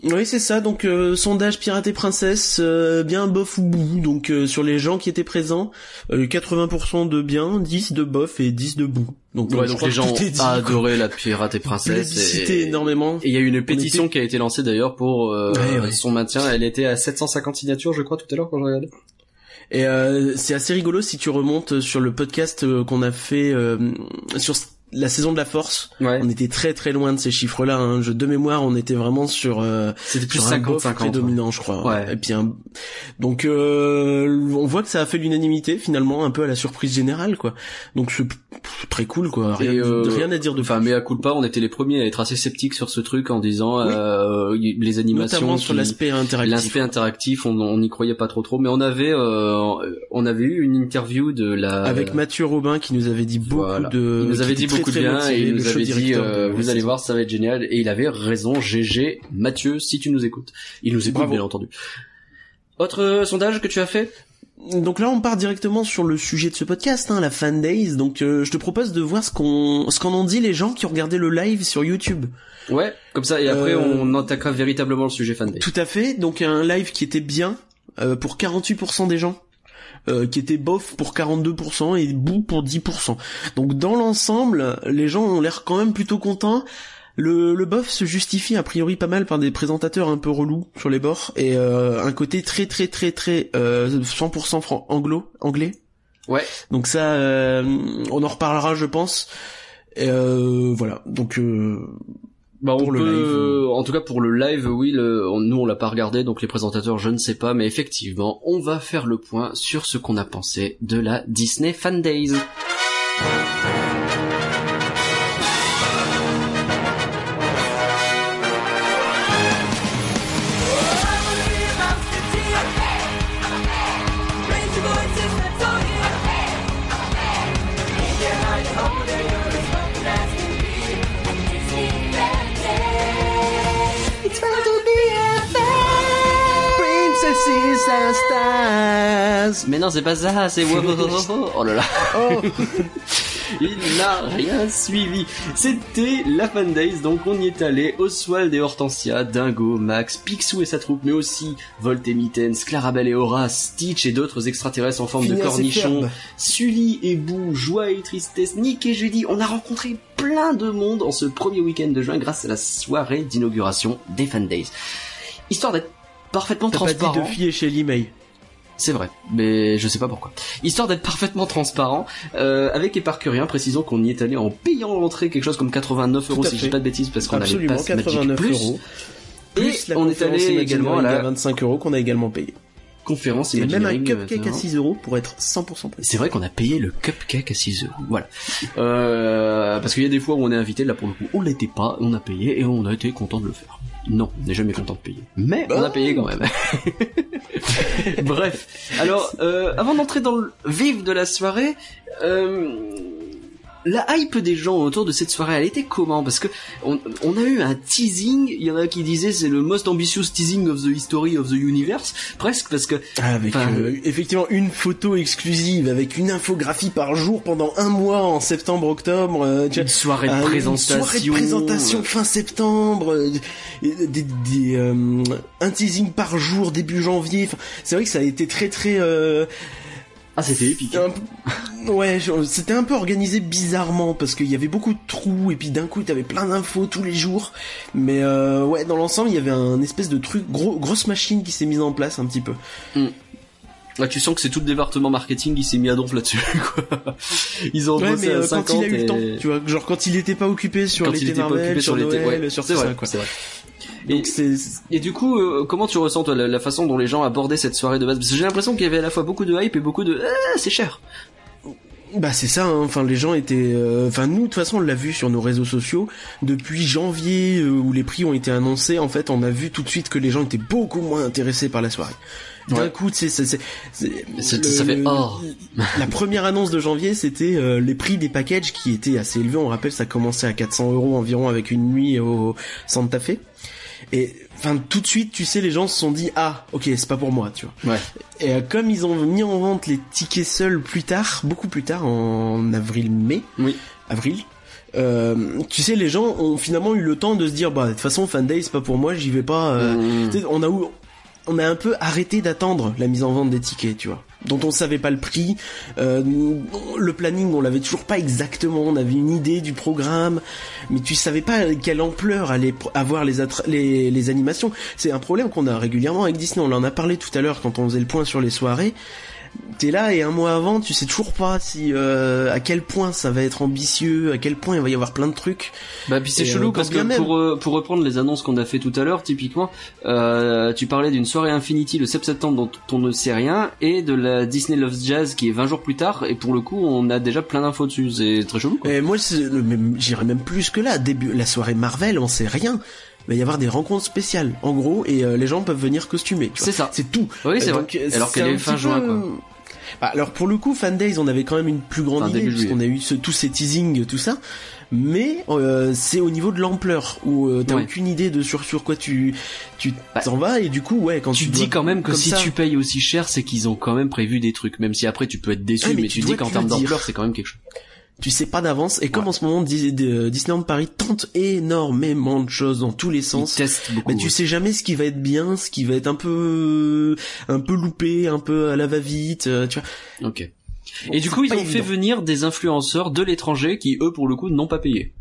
Oui, c'est ça. Donc euh, sondage pirate et princesse, euh, bien bof ou bou. Donc euh, sur les gens qui étaient présents, euh, 80% de bien, 10 de bof et 10 de bou. Donc, ouais les gens dit, ont quoi. adoré la pirate et princesse Plébiscité et... énormément. Et il y a eu une pétition était- qui a été lancée d'ailleurs pour euh, Ouais, ouais. son maintien. Elle était à 750 signatures, je crois, tout à l'heure quand je regardais. Et euh, c'est assez rigolo si tu remontes sur le podcast qu'on a fait euh, sur la saison de la force. Ouais. On était très très loin de ces chiffres-là. Hein. Je, de mémoire, on était vraiment sur euh, C'était plus sur un bof 50-50. prédominant, je crois. Ouais. Et puis un... donc euh, on voit que ça a fait l'unanimité finalement, un peu à la surprise générale, quoi. Donc c'est très cool, quoi. Rien, euh, rien à dire de Enfin, mais à coup de pas, on était les premiers à être assez sceptiques sur ce truc en disant Oui. euh, les animations, notamment sur l'aspect interactif. l'aspect interactif, on n'y croyait pas trop trop. Mais on avait euh, on avait eu une interview de la Avec Mathieu Robin qui nous avait dit beaucoup Voilà. de. il nous qui avait était dit très, beaucoup de très bien motivé, et il nous avait dit euh, vous allez voir ça va être génial et il avait raison GG Mathieu si tu nous écoutes il nous écoute Bravo. bien entendu autre euh, sondage que tu as fait? Donc là, on part directement sur le sujet de ce podcast, hein, la fan days. Donc, euh, je te propose de voir ce qu'on, ce qu'en ont dit les gens qui ont regardé le live sur YouTube. ouais comme ça et après Euh, on attaquera véritablement le sujet fanbase Tout à fait. Donc, un live qui était bien euh, pour 48% des gens. Euh, qui était bof pour 42% et bou pour 10%. Donc dans l'ensemble, les gens ont l'air quand même plutôt contents. Le, le bof se justifie a priori pas mal par des présentateurs un peu relous sur les bords et euh, un côté très très très très euh, 100% fran- anglo anglais. ouais Donc ça, euh, on en reparlera, je pense. Et, euh, voilà. Donc euh, Bah, on Pour le live, euh. en tout cas pour le live, oui, le, nous on l'a pas regardé, donc les présentateurs, je ne sais pas, mais effectivement, on va faire le point sur ce qu'on a pensé de la Disney Fan Days. Mais non, c'est pas ça, c'est Oh là là. Oh. Il n'a rien suivi. C'était la Fan Days, donc on y est allé. Oswald et Hortensia, Dingo, Max, Picsou et sa troupe, mais aussi Volt et Mittens, Clarabelle et Horace, Stitch et d'autres extraterrestres en forme de cornichons, Sully et Boo, Joie et Tristesse, Nick et Judy. On a rencontré plein de monde en ce premier week-end de juin grâce à la soirée d'inauguration des Fan Days. Histoire d'être parfaitement transparent. Pas dit de fier chez. C'est vrai, mais je sais pas pourquoi. Histoire d'être parfaitement transparent, euh, avec Éparcurien, précisons qu'on y est allé en payant l'entrée quelque chose comme 89 euros si je dis pas de bêtises parce qu'on avait pas 89 plus. euros. Plus et on est allé également à la 25 euros qu'on a également payé. Conférence et même un cupcake à 6 euros pour être 100% précis. C'est vrai qu'on a payé le cupcake à 6 euros. Voilà. Euh, parce qu'il y a des fois où on est invité, là pour le coup on l'était pas, on a payé et on a été content de le faire. Non, on n'est jamais content de payer. Mais on a payé quand même. Bref. Alors, euh, avant d'entrer dans le vif de la soirée, euh, la hype des gens autour de cette soirée, elle était comment? Parce que on, a eu un teasing. Il y en a qui disaient c'est le most ambitious teasing of the history of the universe, presque parce que ah, avec euh, effectivement une photo exclusive avec une infographie par jour pendant un mois en septembre-octobre. Euh, une soirée de présentation. Une soirée de présentation fin septembre. Euh, des, des un teasing par jour début janvier. c'est vrai que ça a été très très ah, c'était épique. ouais, c'était un peu organisé bizarrement parce qu'il y avait beaucoup de trous et puis d'un coup, t'avais plein d'infos tous les jours. Mais euh, ouais, dans l'ensemble, il y avait un espèce de truc, gros, grosse machine qui s'est mise en place un petit peu. Là, tu sens que c'est tout le département marketing qui s'est mis à donf là-dessus. Quoi. Ils ont ouais, mais euh, quand il a eu le temps, tu vois, genre quand il était pas occupé sur l'été Marvel, sur, Noël, sur ça, quoi. Vrai. Et, et, du coup, euh, comment tu ressens toi, la, façon dont les gens abordaient cette soirée de base? Parce que j'ai l'impression qu'il y avait à la fois beaucoup de hype et beaucoup de ah, c'est cher. Bah c'est ça, hein. enfin les gens étaient, euh, enfin nous de toute façon on l'a vu sur nos réseaux sociaux depuis janvier euh, où les prix ont été annoncés. En fait, on a vu tout de suite que les gens étaient beaucoup moins intéressés par la soirée. D'un coup, c'est c'est ça fait oh. la première annonce de janvier, c'était les prix des packages qui étaient assez élevés. On rappelle, ça commençait à 400 euros environ avec une nuit au Santa Fe. Et enfin tout de suite, tu sais, les gens se sont dit ah ok c'est pas pour moi, tu vois. Ouais. Et euh, comme ils ont mis en vente les tickets seuls plus tard, beaucoup plus tard en avril-mai. Oui. Avril. Euh, tu sais, les gens ont finalement eu le temps de se dire bah de toute façon Fan Day c'est pas pour moi, j'y vais pas. Euh, mmh. On a on a un peu arrêté d'attendre la mise en vente des tickets, tu vois dont on savait pas le prix. Euh, le planning, on l'avait toujours pas exactement. On avait une idée du programme, mais tu savais pas quelle ampleur allait avoir les, les, les animations. C'est un problème qu'on a régulièrement avec Disney. On en a parlé tout à l'heure quand on faisait le point sur les soirées t'es là et un mois avant, tu sais toujours pas si euh, à quel point ça va être ambitieux, à quel point il va y avoir plein de trucs. Bah puis c'est chelou euh, parce que pour euh, pour reprendre les annonces qu'on a fait tout à l'heure, typiquement, tu parlais d'une soirée Infinity le 7 septembre dont on ne sait rien et de la Disney Loves Jazz qui est 20 jours plus tard et pour le coup on a déjà plein d'infos dessus, c'est très chelou. Et moi j'irais même plus que là, début la soirée Marvel, on sait rien va y avoir des rencontres spéciales en gros et les gens peuvent venir costumés c'est ça. C'est tout. Oui c'est vrai. alors qu'elle est fin juin quoi. Bah, alors pour le coup, Fan Days, on avait quand même une plus grande idée puisqu'on a eu tous ces teasings, tout ça. Mais euh, c'est au niveau de l'ampleur où euh, t'as aucune idée de sur sur quoi tu tu bah, t'en vas et du coup ouais quand tu, tu dis quand même que si tu payes aussi cher, c'est qu'ils ont quand même prévu des trucs. Même si après tu peux être déçu, mais, tu, dis qu'en termes d'ampleur, c'est quand même quelque chose tu sais pas d'avance et comme en ce moment Disneyland Paris tente énormément de choses dans tous les sens mais tu sais jamais ce qui va être bien ce qui va être un peu un peu loupé un peu à la va-vite euh, tu vois ok et du coup ils ont fait venir des influenceurs de l'étranger qui eux pour le coup n'ont pas payé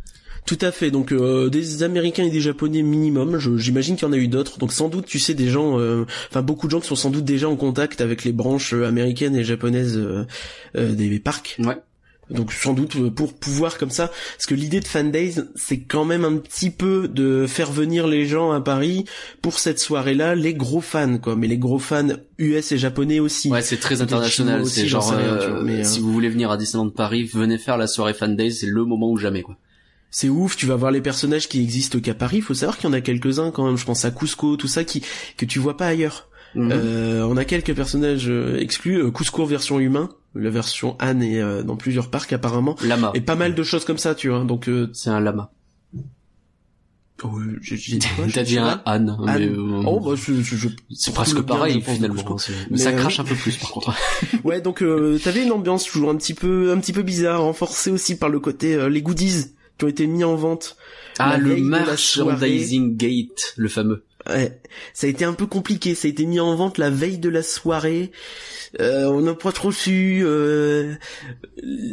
tout à fait. Donc euh, des Américains et des Japonais minimum. J'imagine qu'il y en a eu d'autres. Donc sans doute, tu sais, des gens, euh, enfin beaucoup de gens qui sont sans doute déjà en contact avec les branches américaines et japonaises des parcs. Ouais. Donc sans doute euh, pour pouvoir comme ça, parce que l'idée de Fan Days, c'est quand même un petit peu de faire venir les gens à Paris pour cette soirée-là, les gros fans quoi, mais les gros fans US et japonais aussi. Ouais, c'est très international, c'est genre euh, mais, si euh, vous voulez venir à Disneyland Paris, venez faire la soirée Fan Days, c'est le moment ou jamais quoi. C'est ouf, tu vas voir les personnages qui existent qu'à Paris, il faut savoir qu'il y en a quelques-uns quand même, je pense à Cusco, tout ça qui que tu vois pas ailleurs. Mhm. Euh, on a quelques personnages exclus, Cusco version humain, la version Anne est euh, dans plusieurs parcs apparemment. Lama. Et pas mal de choses comme ça, tu vois. Donc euh, c'est un lama. Oh, j'ai j'ai dit quoi T'as dit un mais, Anne. euh, Oh bah je, je, je- c'est presque bien, pareil finalement. c'est- Mais, ça euh, crache un peu plus par contre. Ouais, donc euh, t'avais une ambiance toujours un petit peu, un petit peu bizarre, renforcée aussi par le côté euh, les goodies qui ont été mis en vente. Ah, le merchandising gate, le fameux. Ouais, ça a été un peu compliqué. Ça a été mis en vente la veille de la soirée. Euh, on n'a pas trop su. euh,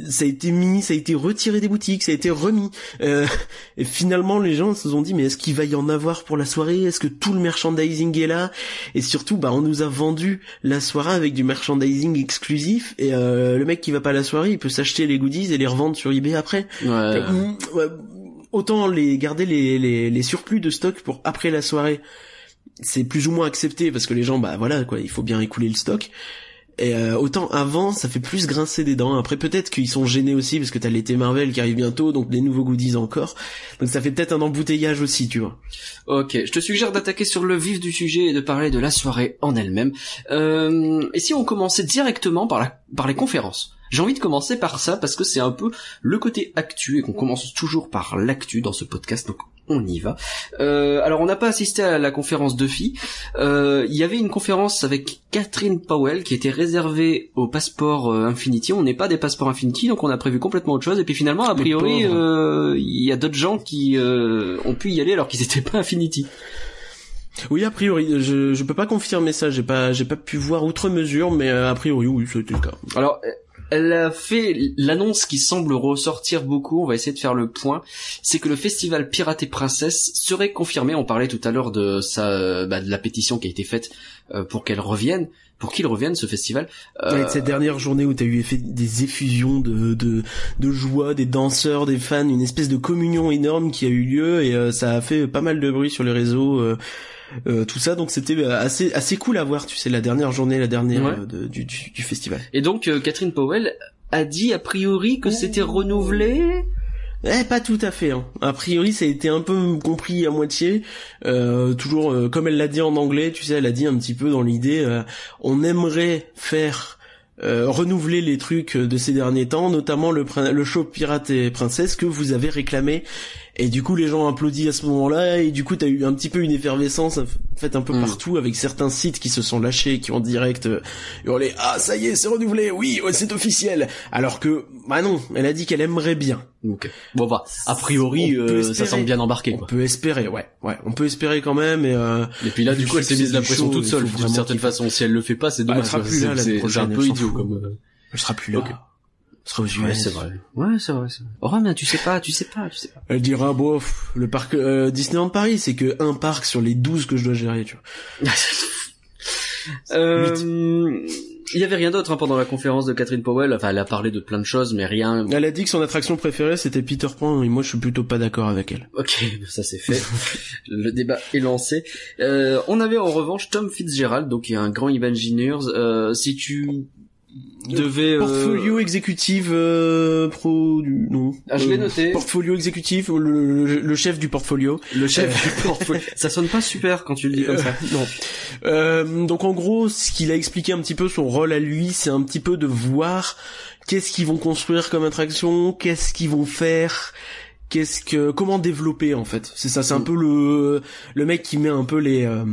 ça a été mis, ça a été retiré des boutiques, ça a été remis. Euh, et finalement, les gens se sont dit mais est-ce qu'il va y en avoir pour la soirée? Est-ce que tout le merchandising est là? Et surtout, bah on nous a vendu la soirée avec du merchandising exclusif. Et euh, le mec qui va pas à la soirée, il peut s'acheter les goodies et les revendre sur eBay après. Ouais. Ouais, autant les garder les, les, les surplus de stock pour après la soirée c'est plus ou moins accepté parce que les gens bah voilà quoi il faut bien écouler le stock et euh, autant avant ça fait plus grincer des dents. Après peut-être qu'ils sont gênés aussi parce que t'as l'été Marvel qui arrive bientôt donc des nouveaux goodies encore. Donc ça fait peut-être un embouteillage aussi tu vois. Ok, je te suggère d'attaquer sur le vif du sujet et de parler de la soirée en elle-même. Euh, et si on commençait directement par, la, par les conférences? J'ai envie de commencer par ça parce que c'est un peu le côté actu et qu'on commence toujours par l'actu dans ce podcast, donc on y va. Euh, alors on n'a pas assisté à la conférence de filles. Euh, Il y avait une conférence avec Catherine Powell qui était réservée au passeport euh, Infinity. On n'est pas des passeports Infinity, donc on a prévu complètement autre chose. Et puis finalement, a priori, euh, il y a d'autres gens qui euh, ont pu y aller alors qu'ils n'étaient pas Infinity. oui a priori je, je peux pas confirmer ça j'ai pas j'ai pas pu voir outre mesure mais a priori oui c'était le cas Alors, elle fait l'annonce qui semble ressortir beaucoup. On va essayer de faire le point. C'est que le festival Pirate et Princesse serait confirmé. On parlait tout à l'heure de sa, bah, de la pétition qui a été faite euh, pour qu'elle revienne, pour qu'il revienne ce festival. Euh, cette dernière journée où t'as eu effet des effusions de, de, de joie, des danseurs, des fans, une espèce de communion énorme qui a eu lieu et euh, ça a fait pas mal de bruit sur les réseaux, euh, euh, tout ça. Donc c'était euh, assez assez cool à voir, tu sais, la dernière journée, la dernière Ouais. de- du, du, du festival. Et donc, Catherine Powell a dit a priori que c'était renouvelé? Eh, pas tout à fait. Hein. A priori, ça a été un peu compris à moitié. Euh, toujours, euh, comme elle l'a dit en anglais, tu sais, elle a dit un petit peu dans l'idée, euh, on aimerait faire renouveler les trucs de ces derniers temps, notamment le, le show Pirate et Princesse que vous avez réclamé. Et du coup, les gens ont applaudi à ce moment-là, et du coup, t'as eu un petit peu une effervescence, en fait, un peu Mm. partout, avec certains sites qui se sont lâchés, qui ont direct euh, hurlé « Ah, ça y est, c'est renouvelé, oui, c'est officiel !» Alors que, bah non, elle a dit qu'elle aimerait bien. Ok. Bon bah, a priori, euh, ça semble bien embarqué. On Quoi. peut espérer, ouais, ouais, on peut espérer quand même. Et euh, Et puis là, du coup, elle s'est mise la pression toute seule. D'une certaine façon, si elle le fait pas, c'est Bah, elle dommage. sera quoi. plus là C'est- un peu idiot comme. euh, elle sera plus là. Ok. Elle sera aux US. Ouais, c'est vrai. Ouais, c'est vrai. c'est vrai. Oh, mais tu sais pas, tu sais pas, tu sais pas. Elle dira bof, le parc euh, Disneyland Paris, c'est que un parc sur les 12 que je dois gérer, tu vois. Euh, il y avait rien d'autre hein, pendant la conférence de Catherine Powell. Enfin, elle a parlé de plein de choses, mais rien. Elle a dit que son attraction préférée c'était Peter Pan et moi je suis plutôt pas d'accord avec elle. Ok, ça c'est fait. Le débat est lancé. Euh, on avait en revanche Tom Fitzgerald, donc qui est un grand Imagineers. Euh, si tu euh, Portfolio exécutif euh, pro du non. Ah, je l'ai Euh, noté. Portfolio exécutif, le, le, le chef du portfolio. le chef du portfolio, ça sonne pas super quand tu le dis comme ça. non. Euh, donc en gros, ce qu'il a expliqué un petit peu son rôle à lui, c'est un petit peu de voir qu'est-ce qu'ils vont construire comme attraction, qu'est-ce qu'ils vont faire, qu'est-ce que comment développer en fait? C'est ça, c'est un Mm. peu le le mec qui met un peu les euh,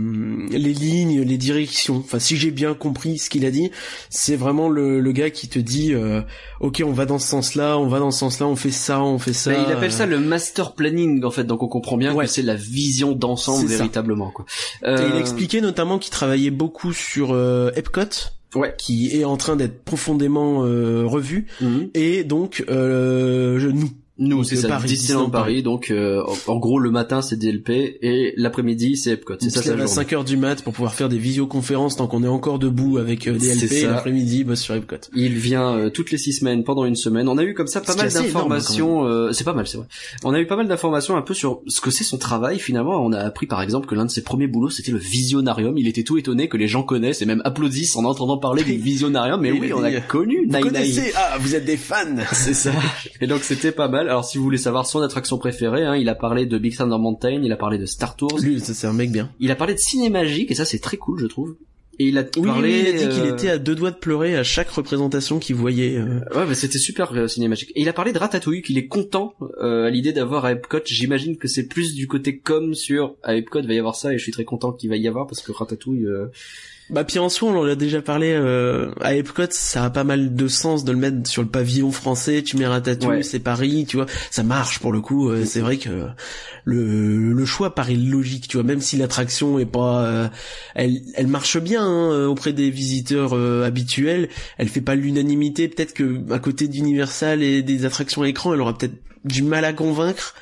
les lignes, les directions. Enfin, si j'ai bien compris ce qu'il a dit, c'est vraiment le le gars qui te dit euh, OK, on va dans ce sens-là, on va dans ce sensens-là, on fait ça, on fait ça. Mais il appelle euh, ça le master planning en fait, donc on comprend bien Ouais. que c'est la vision d'ensemble véritablement quoi. Et il Euh, expliquait notamment qu'il travaillait beaucoup sur euh, Epcot. Ouais. qui est en train d'être profondément euh, revu mhm. et donc euh, je, nous Nous, c'est ça, Paris, Disneyland Disneyland Paris, donc euh, en- en gros le matin c'est DLP et l'après-midi c'est Epcot, c'est ça lève à journée. 5 heures du mat pour pouvoir faire des visioconférences tant qu'on est encore debout avec euh, des C'est LP et ça. l'après-midi bosse sur Epcot. Il vient euh, toutes les six semaines pendant une semaine. On a eu comme ça pas mal énorme, d'informations. euh, c'est pas mal, c'est vrai. On a eu pas mal d'informations un peu sur ce que c'est son travail. Finalement, on a appris par exemple que l'un de ses premiers boulots c'était le visionarium. Il était tout étonné que les gens connaissent et même applaudissent en entendant parler du visionarium. Mais oui, on a connu Vous connaissez Ah, vous êtes des fans C'est ça. Et donc c'était pas mal. Alors si vous voulez savoir son attraction préférée, hein, il a parlé de Big Thunder Mountain, il a parlé de Star Tours, Lui, c'est un mec bien. il a parlé de Cinémagique et ça c'est très cool je trouve. Et il a Oui, parlé. oui, il a dit qu'il euh, était à deux doigts de pleurer à chaque représentation qu'il voyait. euh. Ouais, bah, c'était super euh, cinématique. Et il a parlé de Ratatouille, qu'il est content euh, à l'idée d'avoir à Epcot. J'imagine que c'est plus du côté com sur à Epcot va y avoir ça, et je suis très content qu'il va y avoir parce que Ratatouille. Bah puis en soi, on en a déjà parlé euh, à Epcot, ça a pas mal de sens de le mettre sur le pavillon français. Tu mets Ratatouille, Ouais. c'est Paris, tu vois, ça marche pour le coup. euh, c'est vrai que le le choix paraît logique, tu vois, même si l'attraction est pas, euh, elle elle marche bien hein, auprès des visiteurs euh, habituels. Elle fait pas l'unanimité. Peut-être que à côté d'Universal et des attractions à écran, elle aura peut-être du mal à convaincre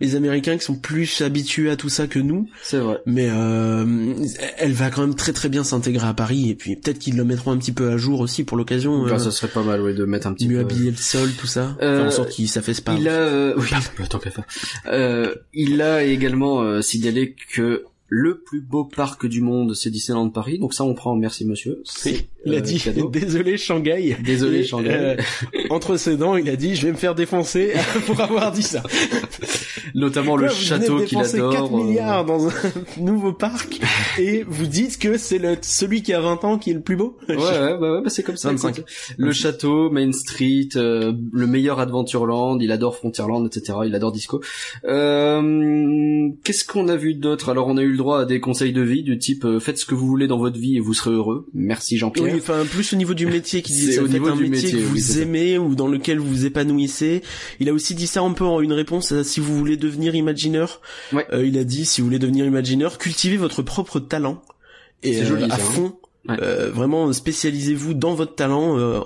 les Américains qui sont plus habitués à tout ça que nous. C'est vrai. Mais euh, elle va quand même très très bien s'intégrer à Paris et puis peut-être qu'ils le mettront un petit peu à jour aussi pour l'occasion. Enfin, euh, ça serait pas mal, ouais, de mettre un petit mieux peu. habiller le sol, tout ça. Euh, Faire en sorte qu'il s'affaisse pas. Il a, euh, oui, bah, tant qu'à faire. Euh, il a également euh, signalé que le plus beau parc du monde, c'est Disneyland Paris. Donc ça, on prend. Merci, monsieur. C'est, Il a euh, dit cadeau. désolé Shanghai. Désolé, Et, Shanghai. euh, entre ses dents, il a dit je vais me faire défoncer pour avoir dit ça. Notamment le château qu'il adore. 4 euh, milliards dans un nouveau parc et vous dites que c'est le celui qui a 20 ans qui est le plus beau. Ouais, ouais, bah, ouais, bah, c'est comme ça. 25. écoute. Le château, Main Street, euh, le meilleur Adventureland, il adore Frontierland, etc. Il adore Disco. Euh, Qu'est-ce qu'on a vu d'autre? Alors, on a eu droit à des conseils de vie du type euh, faites ce que vous voulez dans votre vie et vous serez heureux. Merci Jean-Pierre. Oui, enfin plus au niveau du métier qui dit C'est ça, au niveau un du métier, que oui, vous ça. aimez ou dans lequel vous vous épanouissez. Il a aussi dit ça un peu en une réponse à si vous voulez devenir imagineur. Ouais. Euh, il a dit si vous voulez devenir imagineur, cultivez votre propre talent et joli, à ça, hein. Ouais. Euh, vraiment spécialisez-vous dans votre talent euh,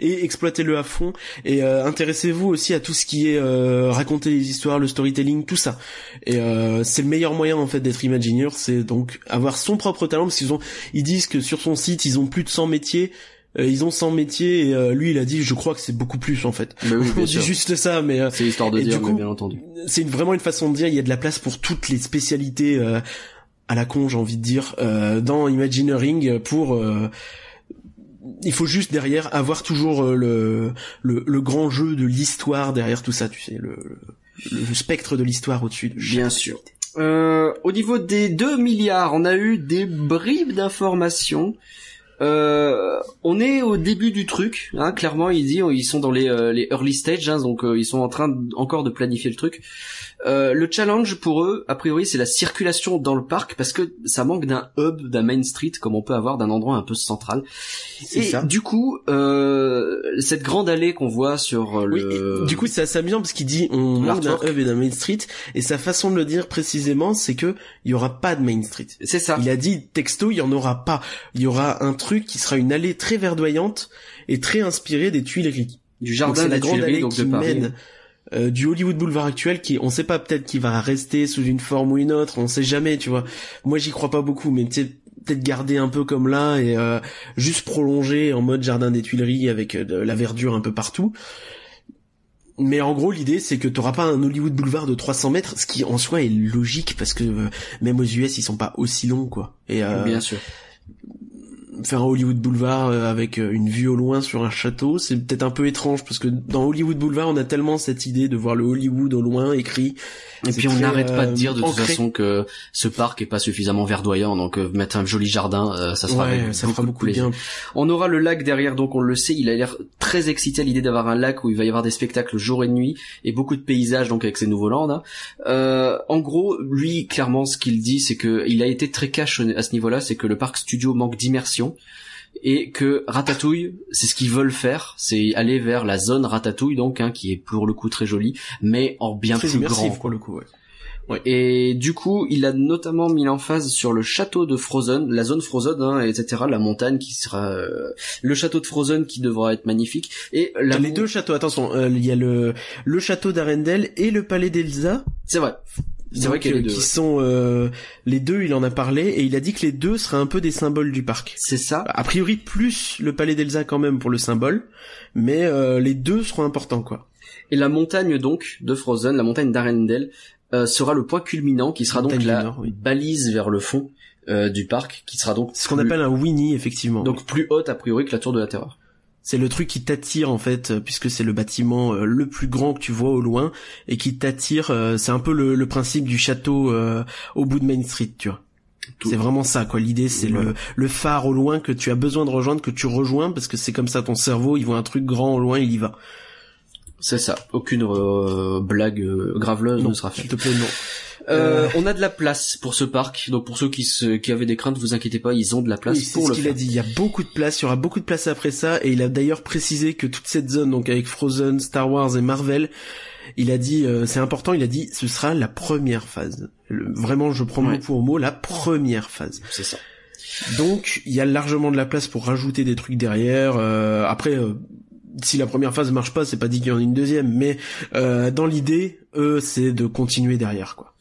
et exploitez-le à fond et euh, intéressez-vous aussi à tout ce qui est euh, raconter les histoires, le storytelling, tout ça. Et euh, c'est le meilleur moyen en fait d'être imagineur, c'est donc avoir son propre talent parce qu'ils ont ils disent que sur son site ils ont plus de 100 métiers. Euh, ils ont 100 métiers et euh, lui il a dit je crois que c'est beaucoup plus en fait. Bah oui, bien sûr. juste ça mais euh, C'est histoire de Et dire, du mais coup- bien entendu. c'est vraiment une façon de dire il y a de la place pour toutes les spécialités euh, à la con j'ai envie de dire euh, dans Imagineering pour euh, il faut juste derrière avoir toujours euh, le, le le grand jeu de l'histoire derrière tout ça tu sais le le, le spectre de l'histoire au-dessus de Bien sûr. Euh, au niveau des 2 milliards, on a eu des bribes d'informations. Euh, on est au début du truc, hein, clairement. Il dit, ils sont dans les, euh, les early stages, hein, donc euh, ils sont en train encore de planifier le truc. Euh, le challenge pour eux, a priori, c'est la circulation dans le parc parce que ça manque d'un hub, d'un main street comme on peut avoir d'un endroit un peu central. C'est Et ça. du coup, euh, cette grande allée qu'on voit sur euh, Oui, le, et du coup c'est assez amusant parce qu'il dit on manque d'un hub et d'un main street et sa façon de le dire précisément c'est que il y aura pas de main street. c'est ça. Il a dit texto, il y en aura pas. Il y aura un truc qui sera une allée très verdoyante et très inspirée des Tuileries. Du Donc jardin c'est la grande allée donc qui de Paris. mène euh, du Hollywood Boulevard actuel qui on sait pas peut-être qu'il va rester sous une forme ou une autre, on sait jamais, tu vois. Moi j'y crois pas beaucoup mais sais peut-être garder un peu comme là et euh, juste prolonger en mode jardin des Tuileries avec euh, de la verdure un peu partout. Mais en gros, l'idée, c'est que t'auras pas un Hollywood Boulevard de 300 mètres, ce qui en soi est logique parce que euh, même aux US, ils sont pas aussi longs, quoi. Et euh, Bien sûr. Faire un Hollywood Boulevard euh, avec euh, une vue au loin sur un château, c'est peut-être un peu étrange parce que dans Hollywood Boulevard, on a tellement cette idée de voir le Hollywood au loin écrit. Et puis on n'arrête pas de euh, dire de toute façon que ce parc est pas suffisamment verdoyant, donc mettre un joli jardin, ça sera ouais, ça beaucoup, fera beaucoup bien. On aura le lac derrière, donc on le sait, il a l'air très excité à l'idée d'avoir un lac où il va y avoir des spectacles jour et nuit et beaucoup de paysages donc avec ces nouveaux landes. hein. Euh, en gros, lui clairement ce qu'il dit c'est que il a été très cash à ce niveau-là, c'est que le parc studio manque d'immersion et que Ratatouille, c'est ce qu'ils veulent faire, c'est aller vers la zone Ratatouille donc hein, qui est pour le coup très jolie, mais en bien plus grand. pour le coup. Ouais. Et du coup, il a notamment mis l'emphase sur le château de Frozen, la zone Frozen, hein, etc., la montagne qui sera euh, le château de Frozen qui devra être magnifique. Et la Les deux châteaux, attention, euh, il y a le le château d'Arendelle et le palais d'Elsa. c'est vrai, c'est vrai qu'il y a euh, les deux. qui sont euh, les deux, il en a parlé et il a dit que les deux seraient un peu des symboles du parc. C'est ça. A priori plus le palais d'Elsa quand même pour le symbole, mais euh, les deux seront importants quoi. Et la montagne donc de Frozen, la montagne d'Arendelle, euh, sera le point culminant qui sera donc Montagne la Nord, oui. balise vers le fond euh, du parc, qui sera donc ce qu'on appelle un Winnie effectivement. donc plus haute a priori que la tour de la Terreur. C'est le truc qui t'attire en fait, euh, puisque c'est le bâtiment euh, le plus grand que tu vois au loin et qui t'attire. euh, c'est un peu le, le principe du château euh, au bout de Main Street, tu vois. C'est vraiment ça, quoi. L'idée, c'est le, le phare au loin que tu as besoin de rejoindre, que tu rejoins, parce que c'est comme ça ton cerveau, il voit un truc grand au loin, il y va. C'est ça. Aucune euh, blague euh, graveleuse ne sera faite. S'il te plaît, non. Euh, on a de la place pour ce parc, donc pour ceux qui, se, qui avaient des craintes, vous inquiétez pas, ils ont de la place Oui, c'est ce qu'il a dit. Il y a beaucoup de place. Il y aura beaucoup de place après ça. Et il a d'ailleurs précisé que toute cette zone, donc avec Frozen, Star Wars et Marvel, il a dit, euh, c'est important. Il a dit, ce sera la première phase. Le- vraiment, je prends Ouais. mot pour mot, la première phase. C'est ça. Donc, il y a largement de la place pour rajouter des trucs derrière. Euh, après. euh, si la première phase marche pas, c'est pas dit qu'il y en a une deuxième, mais euh, dans l'idée, eux, c'est de continuer derrière, quoi.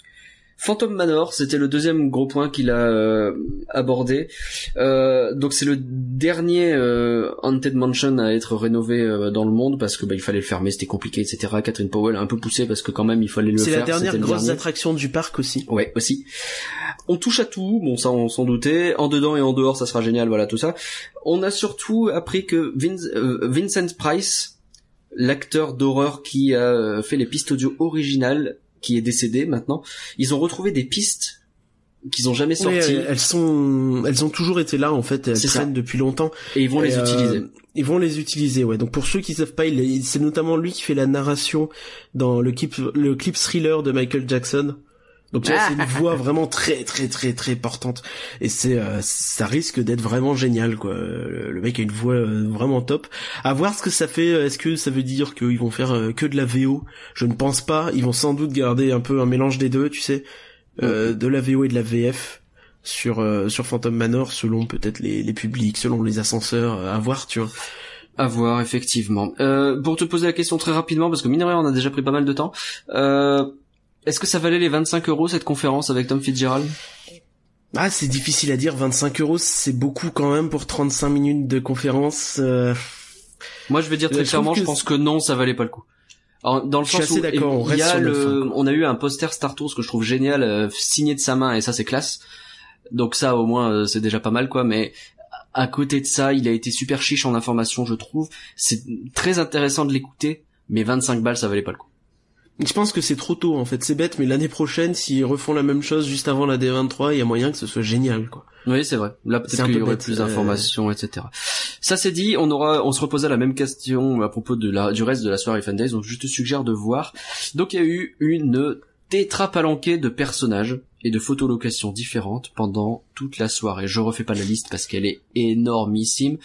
Phantom Manor, c'était le deuxième gros point qu'il a euh, abordé. Euh, donc c'est le dernier euh, Haunted Mansion à être rénové euh, dans le monde parce que bah, il fallait le fermer, c'était compliqué, etc. Catherine Powell a un peu poussé parce que quand même il fallait le C'est faire. la dernière grosse attraction du parc aussi. Ouais, aussi. On touche à tout, bon ça on s'en doutait. En dedans et en dehors, ça sera génial, voilà tout ça. On a surtout appris que Vince- euh, Vincent Price, l'acteur d'horreur qui a fait les pistes audio originales, qui est décédé maintenant, ils ont retrouvé des pistes qu'ils ont jamais Oui, sorties elles elles sont, elles ont toujours été là en fait, elles ça. traînent depuis longtemps. et ils vont les euh, utiliser. Ils vont les utiliser, ouais. Donc pour ceux qui savent pas, c'est notamment lui qui fait la narration dans le clip, le clip thriller de Michael Jackson. Donc tu vois, c'est une voix vraiment très très très très portante et c'est euh, ça risque d'être vraiment génial quoi. Le, mec a une voix euh, vraiment top. À voir ce que ça fait. Est-ce que ça veut dire qu'ils vont faire euh, que de la VO Je ne pense pas. Ils vont sans doute garder un peu un mélange des deux, tu sais, euh, de la VO et de la VF sur euh, sur Phantom Manor selon peut-être les, les publics, selon les ascenseurs. À voir, tu vois. À voir, effectivement. Euh, pour te poser la question très rapidement, parce que mine de rien, on a déjà pris pas mal de temps. Euh, Est-ce que ça valait les 25 euros cette conférence avec Tom Fitzgerald? Ah, c'est difficile à dire. 25 euros, c'est beaucoup quand même pour 35 minutes de conférence. euh, Moi, je vais dire très clairement, je pense que non, ça valait pas le coup. Alors, dans le Je sens assez où d'accord, on il y a le, on a eu un poster Star Tours que je trouve génial, euh, signé de sa main et ça c'est classe. Donc ça au moins euh, c'est déjà pas mal quoi. Mais à côté de ça, il a été super chiche en information, je trouve. C'est très intéressant de l'écouter, mais 25 balles ça valait pas le coup. Je pense que c'est trop tôt en fait. C'est bête, mais l'année prochaine, s'ils refont la même chose juste avant la D23, il y a moyen que ce soit génial, quoi. Oui, c'est vrai. Là, peut-être qu'il y aurait bête, plus euh, d'informations, etc. Ça c'est dit, on aura, on se reposait la même question à propos de la, du reste de la soirée Fan Days, donc je te suggère de voir. Donc il y a eu une tétrapalanquée de personnages et de photolocations différentes pendant toute la soirée. Je refais pas la liste parce qu'elle est énormissime.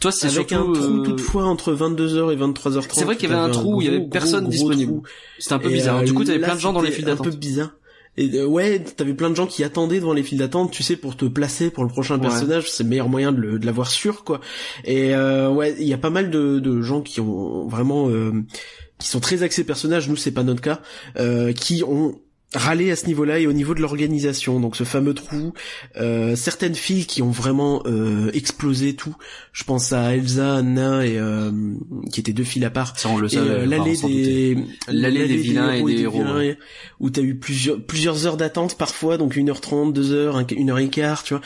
Toi, c'est Avec surtout, un trou euh, toutefois entre 22h et 23h30. C'est vrai qu'il y avait un trou où il y avait personne gros, disponible. c'était un peu Et, bizarre. euh, du coup, t'avais plein de gens dans les files d'attente. Un peu bizarre. Et euh, ouais, t'avais plein de gens qui attendaient devant les files d'attente, tu sais, pour te placer pour le prochain Ouais. personnage. C'est le meilleur moyen de, le- de l'avoir sûr, quoi. Et euh, ouais, il y a pas mal de, de gens qui ont vraiment, euh, qui sont très axés personnages. Nous, c'est pas notre cas, euh, qui ont râlé à ce niveau-là et au niveau de l'organisation. Donc ce fameux trou, euh, certaines filles qui ont vraiment euh, explosé tout. Je pense à Elsa, Anna et euh, qui étaient deux filles à part. Ça, on le Et savait. euh, l'allée des L'allée des vilains et des héros, ouais. où t'as eu plusieurs plusieurs heures d'attente parfois donc 1h30 2h 1h15 tu vois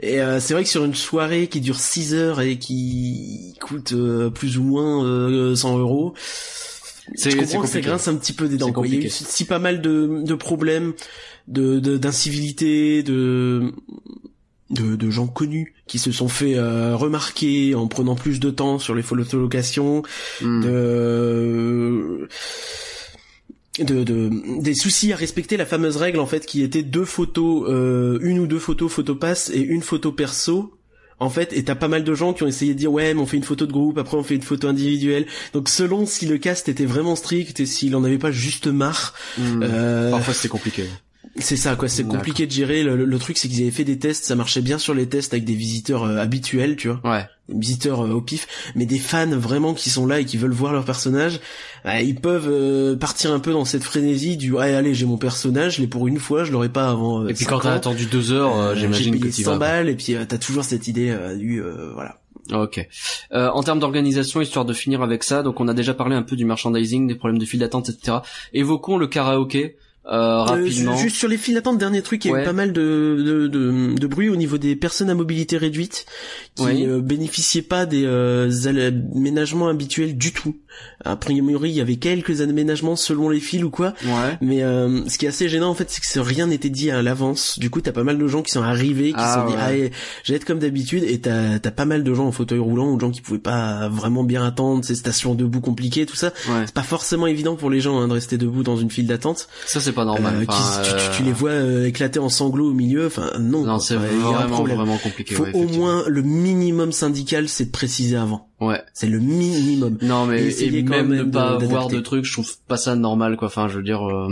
et euh, c'est vrai que sur une soirée qui dure 6 heures et qui coûte euh, plus ou moins euh, 100 euros C'est- je c'est comprends que ça grince un petit peu des dents quoi. il y a eu si pas mal de, de problèmes de de- d'incivilité de, de de gens connus qui se sont fait euh, remarquer en prenant plus de temps sur les photolocations Hmm. de de, de des soucis à respecter la fameuse règle en fait qui était deux photos euh, une ou deux photos photopass et une photo perso en fait et t'as pas mal de gens qui ont essayé de dire ouais mais on fait une photo de groupe après on fait une photo individuelle donc selon si le cast était vraiment strict et s'il en avait pas juste marre Hmm. euh, Parfois, c'était compliqué. C'est ça quoi, c'est compliqué de gérer. Le, le truc c'est qu'ils avaient fait des tests, ça marchait bien sur les tests avec des visiteurs euh, habituels, tu vois, Ouais. des visiteurs euh, au pif, mais des fans vraiment qui sont là et qui veulent voir leur personnage, euh, ils peuvent euh, partir un peu dans cette frénésie du ouais allez j'ai mon personnage, je l'ai pour une fois, je l'aurais pas avant. euh, Et puis quand t'as attendu deux heures, j'imagine que tu 100 vas. balles et puis t'as toujours cette idée euh, du euh, voilà. Ok. Euh, en termes d'organisation, histoire de finir avec ça, donc on a déjà parlé un peu du merchandising, des problèmes de file d'attente, etc. Évoquons le karaoké. Euh, rapidement. juste sur les files d'attente, dernier truc, il y a eu pas mal de, de, de, de, bruit au niveau des personnes à mobilité réduite qui bénéficiaient pas des aménagements habituels du tout. A priori, il y avait quelques aménagements selon les files ou quoi. Ouais. Mais ce qui est assez gênant en fait, c'est que rien n'était dit à l'avance. Du coup, t'as pas mal de gens qui sont arrivés, qui se sont dit ah j'ai être comme d'habitude, et t'as as pas mal de gens en fauteuil roulant ou de gens qui pouvaient pas vraiment bien attendre, ces stations debout compliquées, tout ça. C'est pas forcément évident pour les gens hein, de rester debout dans une file d'attente. Ça c'est pas normal. Euh, tu, les vois euh, éclater en sanglots au milieu. Enfin non. Non c'est vraiment vraiment compliqué. Faut au moins le minimum syndical, c'est de préciser avant. Ouais. C'est le minimum. Non mais et même, ne pas avoir de trucs, je trouve pas ça normal quoi. Enfin je veux dire. Euh,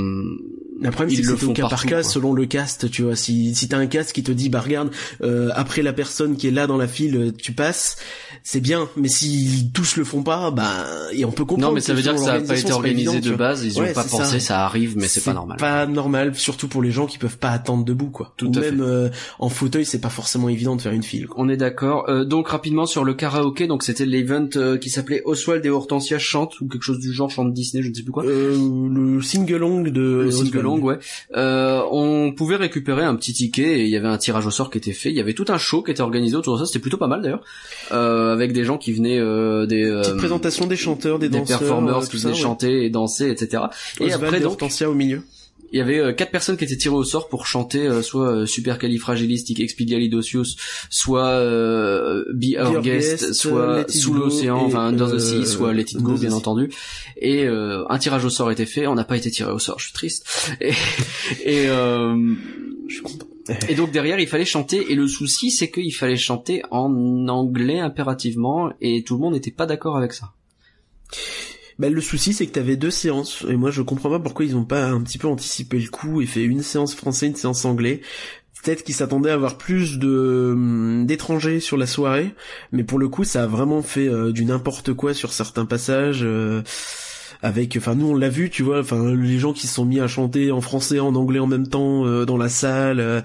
Après c'est au cas par cas selon le cast, tu vois. Si si t'as un cast qui te dit bah regarde euh, après la personne qui est là dans la file, tu passes, c'est bien. Mais s'ils tous le font pas, bah et on peut comprendre. Non mais ça veut dire que ça a pas été organisé de base. Ils ont pas pensé, ça. arrive, mais c'est pas normal. Pas normal, surtout pour les gens qui peuvent pas attendre debout quoi. Tout Ou même euh, en fauteuil, c'est pas forcément évident de faire une file. On est d'accord. donc rapidement sur le karaoké, donc c'était l'event euh, qui s'appelait Oswald et Hortensia chantent ou quelque chose du genre chante Disney, je ne sais plus quoi. Euh, le single-long de le single-long, ouais. Euh, on pouvait récupérer un petit ticket et il y avait un tirage au sort qui était fait. Il y avait tout un show qui était organisé autour de ça. C'était plutôt pas mal d'ailleurs, euh, avec des gens qui venaient euh, des Petite présentation des chanteurs, des, danseurs, performers qui venaient chanter et danser, etc. et après donc Hortensia au milieu il y avait euh, quatre personnes qui étaient tirées au sort pour chanter euh, soit euh, Supercalifragilisticexpialidocious, soit euh, Be Our Guest, soit Sous l'océan, enfin Under the Sea, soit Let It Go bien entendu. Et un tirage au sort était fait, on n'a pas été tiré au sort, je suis triste. Et, et je suis content. Et donc derrière, il fallait chanter. Et le souci, c'est qu'il fallait chanter en anglais impérativement, et tout le monde n'était pas d'accord avec ça. Bah, le souci, c'est que t'avais deux séances, et moi je comprends pas pourquoi ils ont pas un petit peu anticipé le coup et fait une séance français, une séance anglais. Peut-être qu'ils s'attendaient à avoir plus de hum, d'étrangers sur la soirée, mais pour le coup, ça a vraiment fait euh, du n'importe quoi sur certains passages. Euh, avec enfin nous on l'a vu tu vois enfin les gens qui se sont mis à chanter en français en anglais en même temps euh, dans la salle euh,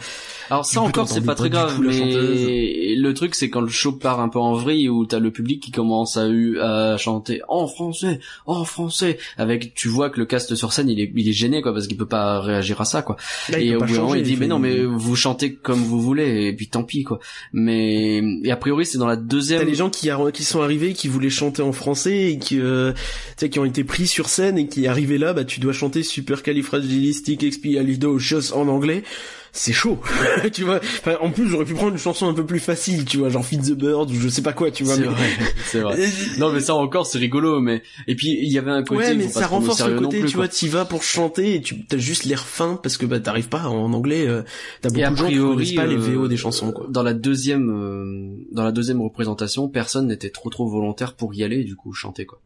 alors ça encore c'est pas très grave mais le truc c'est quand le show part un peu en vrille où t'as le public qui commence à, à chanter en français en français avec tu vois que le cast sur scène il est il est gêné quoi parce qu'il peut pas réagir à ça quoi. Et au bout d'un moment il dit mais non mais vous chantez comme vous voulez et puis tant pis quoi. Mais et a priori c'est dans la deuxième t'as les gens qui qui sont arrivés qui voulaient chanter en français et qui euh, tu sais qui ont été pris sur scène et qui est arrivé là, bah tu dois chanter Supercalifragilisticexpialidocious en anglais. C'est chaud, tu vois. en plus, j'aurais pu prendre une chanson un peu plus facile, tu vois, genre Feed the Bird ou je sais pas quoi, tu vois. C'est vrai, c'est vrai. non, mais ça encore, c'est rigolo, mais et puis il y avait un côté. Ouais, mais ça renforce le côté, tu vois, t'y vas pour chanter et tu as juste l'air fin parce que bah t'arrives pas en anglais. Euh, t'as beaucoup de gens qui connaissent pas les VO des chansons. Quoi. Dans la deuxième, euh, dans la deuxième représentation, personne n'était trop trop volontaire pour y aller, du coup chanter quoi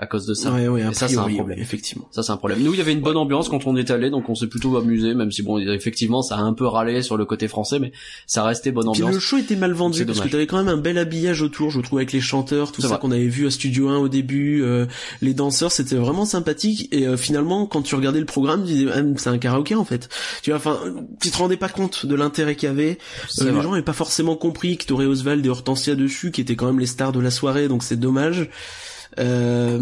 à cause de ça. Ouais, ouais, et ça c'est un problème. effectivement. Ça c'est un problème. Nous il y avait une bonne ambiance quand on est allé, donc on s'est plutôt amusé, même si bon effectivement ça a un peu râlé sur le côté français, mais ça restait bonne ambiance. Puis le show était mal vendu parce que t'avais quand même un bel habillage autour, je trouve avec les chanteurs, tout ça qu'on avait vu à Studio 1 au début, euh, les danseurs, c'était vraiment sympathique et euh, finalement quand tu regardais le programme, tu disais ah, c'est un karaoké en fait. Tu vois, enfin tu te rendais pas compte de l'intérêt qu'il y avait. Euh, les gens n'avaient pas forcément compris que t'aurais Oswald et Hortensia dessus, qui étaient quand même les stars de la soirée, donc c'est dommage euh,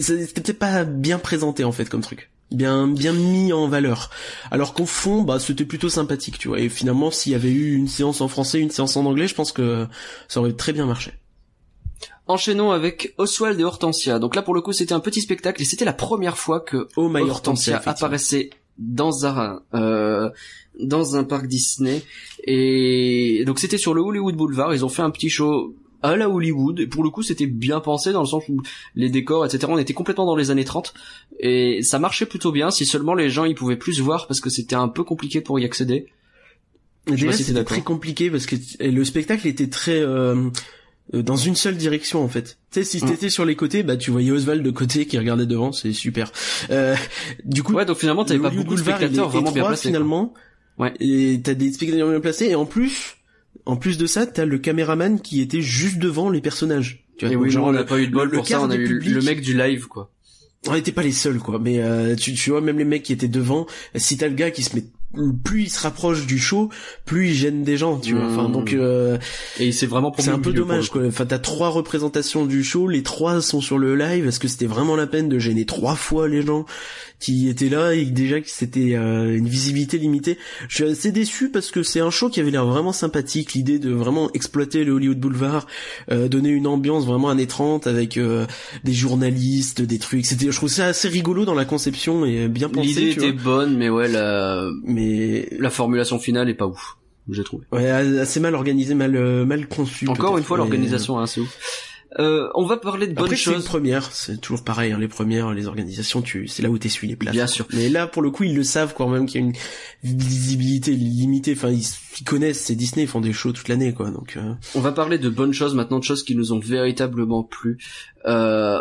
c'était peut-être pas bien présenté en fait comme truc bien bien mis en valeur alors qu'au fond bah c'était plutôt sympathique tu vois et finalement s'il y avait eu une séance en français une séance en anglais je pense que ça aurait très bien marché Enchaînons avec Oswald et Hortensia. Donc là, pour le coup, c'était un petit spectacle et c'était la première fois que oh my Hortensia apparaissait dans un euh, dans un parc Disney. Et donc c'était sur le Hollywood Boulevard. Ils ont fait un petit show à la Hollywood. Et pour le coup, c'était bien pensé dans le sens où les décors, etc. On était complètement dans les années 30 et ça marchait plutôt bien. Si seulement les gens ils pouvaient plus voir parce que c'était un peu compliqué pour y accéder. Déjà, c'était très compliqué parce que le spectacle était très euh, euh, dans une seule direction en fait. Tu sais, si t'étais mm. sur les côtés, bah tu voyais Oswald de côté qui regardait devant, c'est super. Euh, du coup, ouais, donc finalement t'avais pas beaucoup de spectateurs vraiment bien placés. Finalement, ouais. Et t'as des spectateurs bien placés et en plus en plus de ça, t'as le caméraman qui était juste devant les personnages. Tu vois, et oui, genre, on n'a pas eu de bol pour ça, on a eu le mec du live, quoi. On n'était pas les seuls, quoi. Mais euh, tu, tu vois, même les mecs qui étaient devant, si t'as le gars qui se met plus il se rapproche du show, plus il gêne des gens, tu vois. Enfin, Mmh. donc euh, Et c'est vraiment c'est un peu dommage, quoi. Enfin, t'as trois représentations du show, les trois sont sur le live. Est-ce que c'était vraiment la peine de gêner trois fois les gens qui étaient là et déjà que c'était euh, une visibilité limitée? Je suis assez déçu parce que c'est un show qui avait l'air vraiment sympathique, l'idée de vraiment exploiter le Hollywood Boulevard, euh, donner une ambiance vraiment années 30 avec euh, des journalistes, des trucs. C'était, je trouve ça assez rigolo dans la conception et bien pensé. L'idée était vois. bonne, mais ouais, la, Mais la formulation finale est pas ouf, j'ai trouvé. ouais, assez mal organisé, mal euh, mal conçu. Encore une fois, mais- l'organisation, hein, c'est ouf. Euh, on va parler de bonnes Après, c'est une choses. première, c'est toujours pareil, hein, les premières, les organisations, tu, c'est là où t'essuies les places. Bien sûr. Mais là, pour le coup, ils le savent quand même qu'il y a une visibilité limitée, enfin, ils, ils connaissent, c'est Disney, ils font des shows toute l'année, quoi, donc, euh, On va parler de bonnes choses maintenant, de choses qui nous ont véritablement plu. Euh,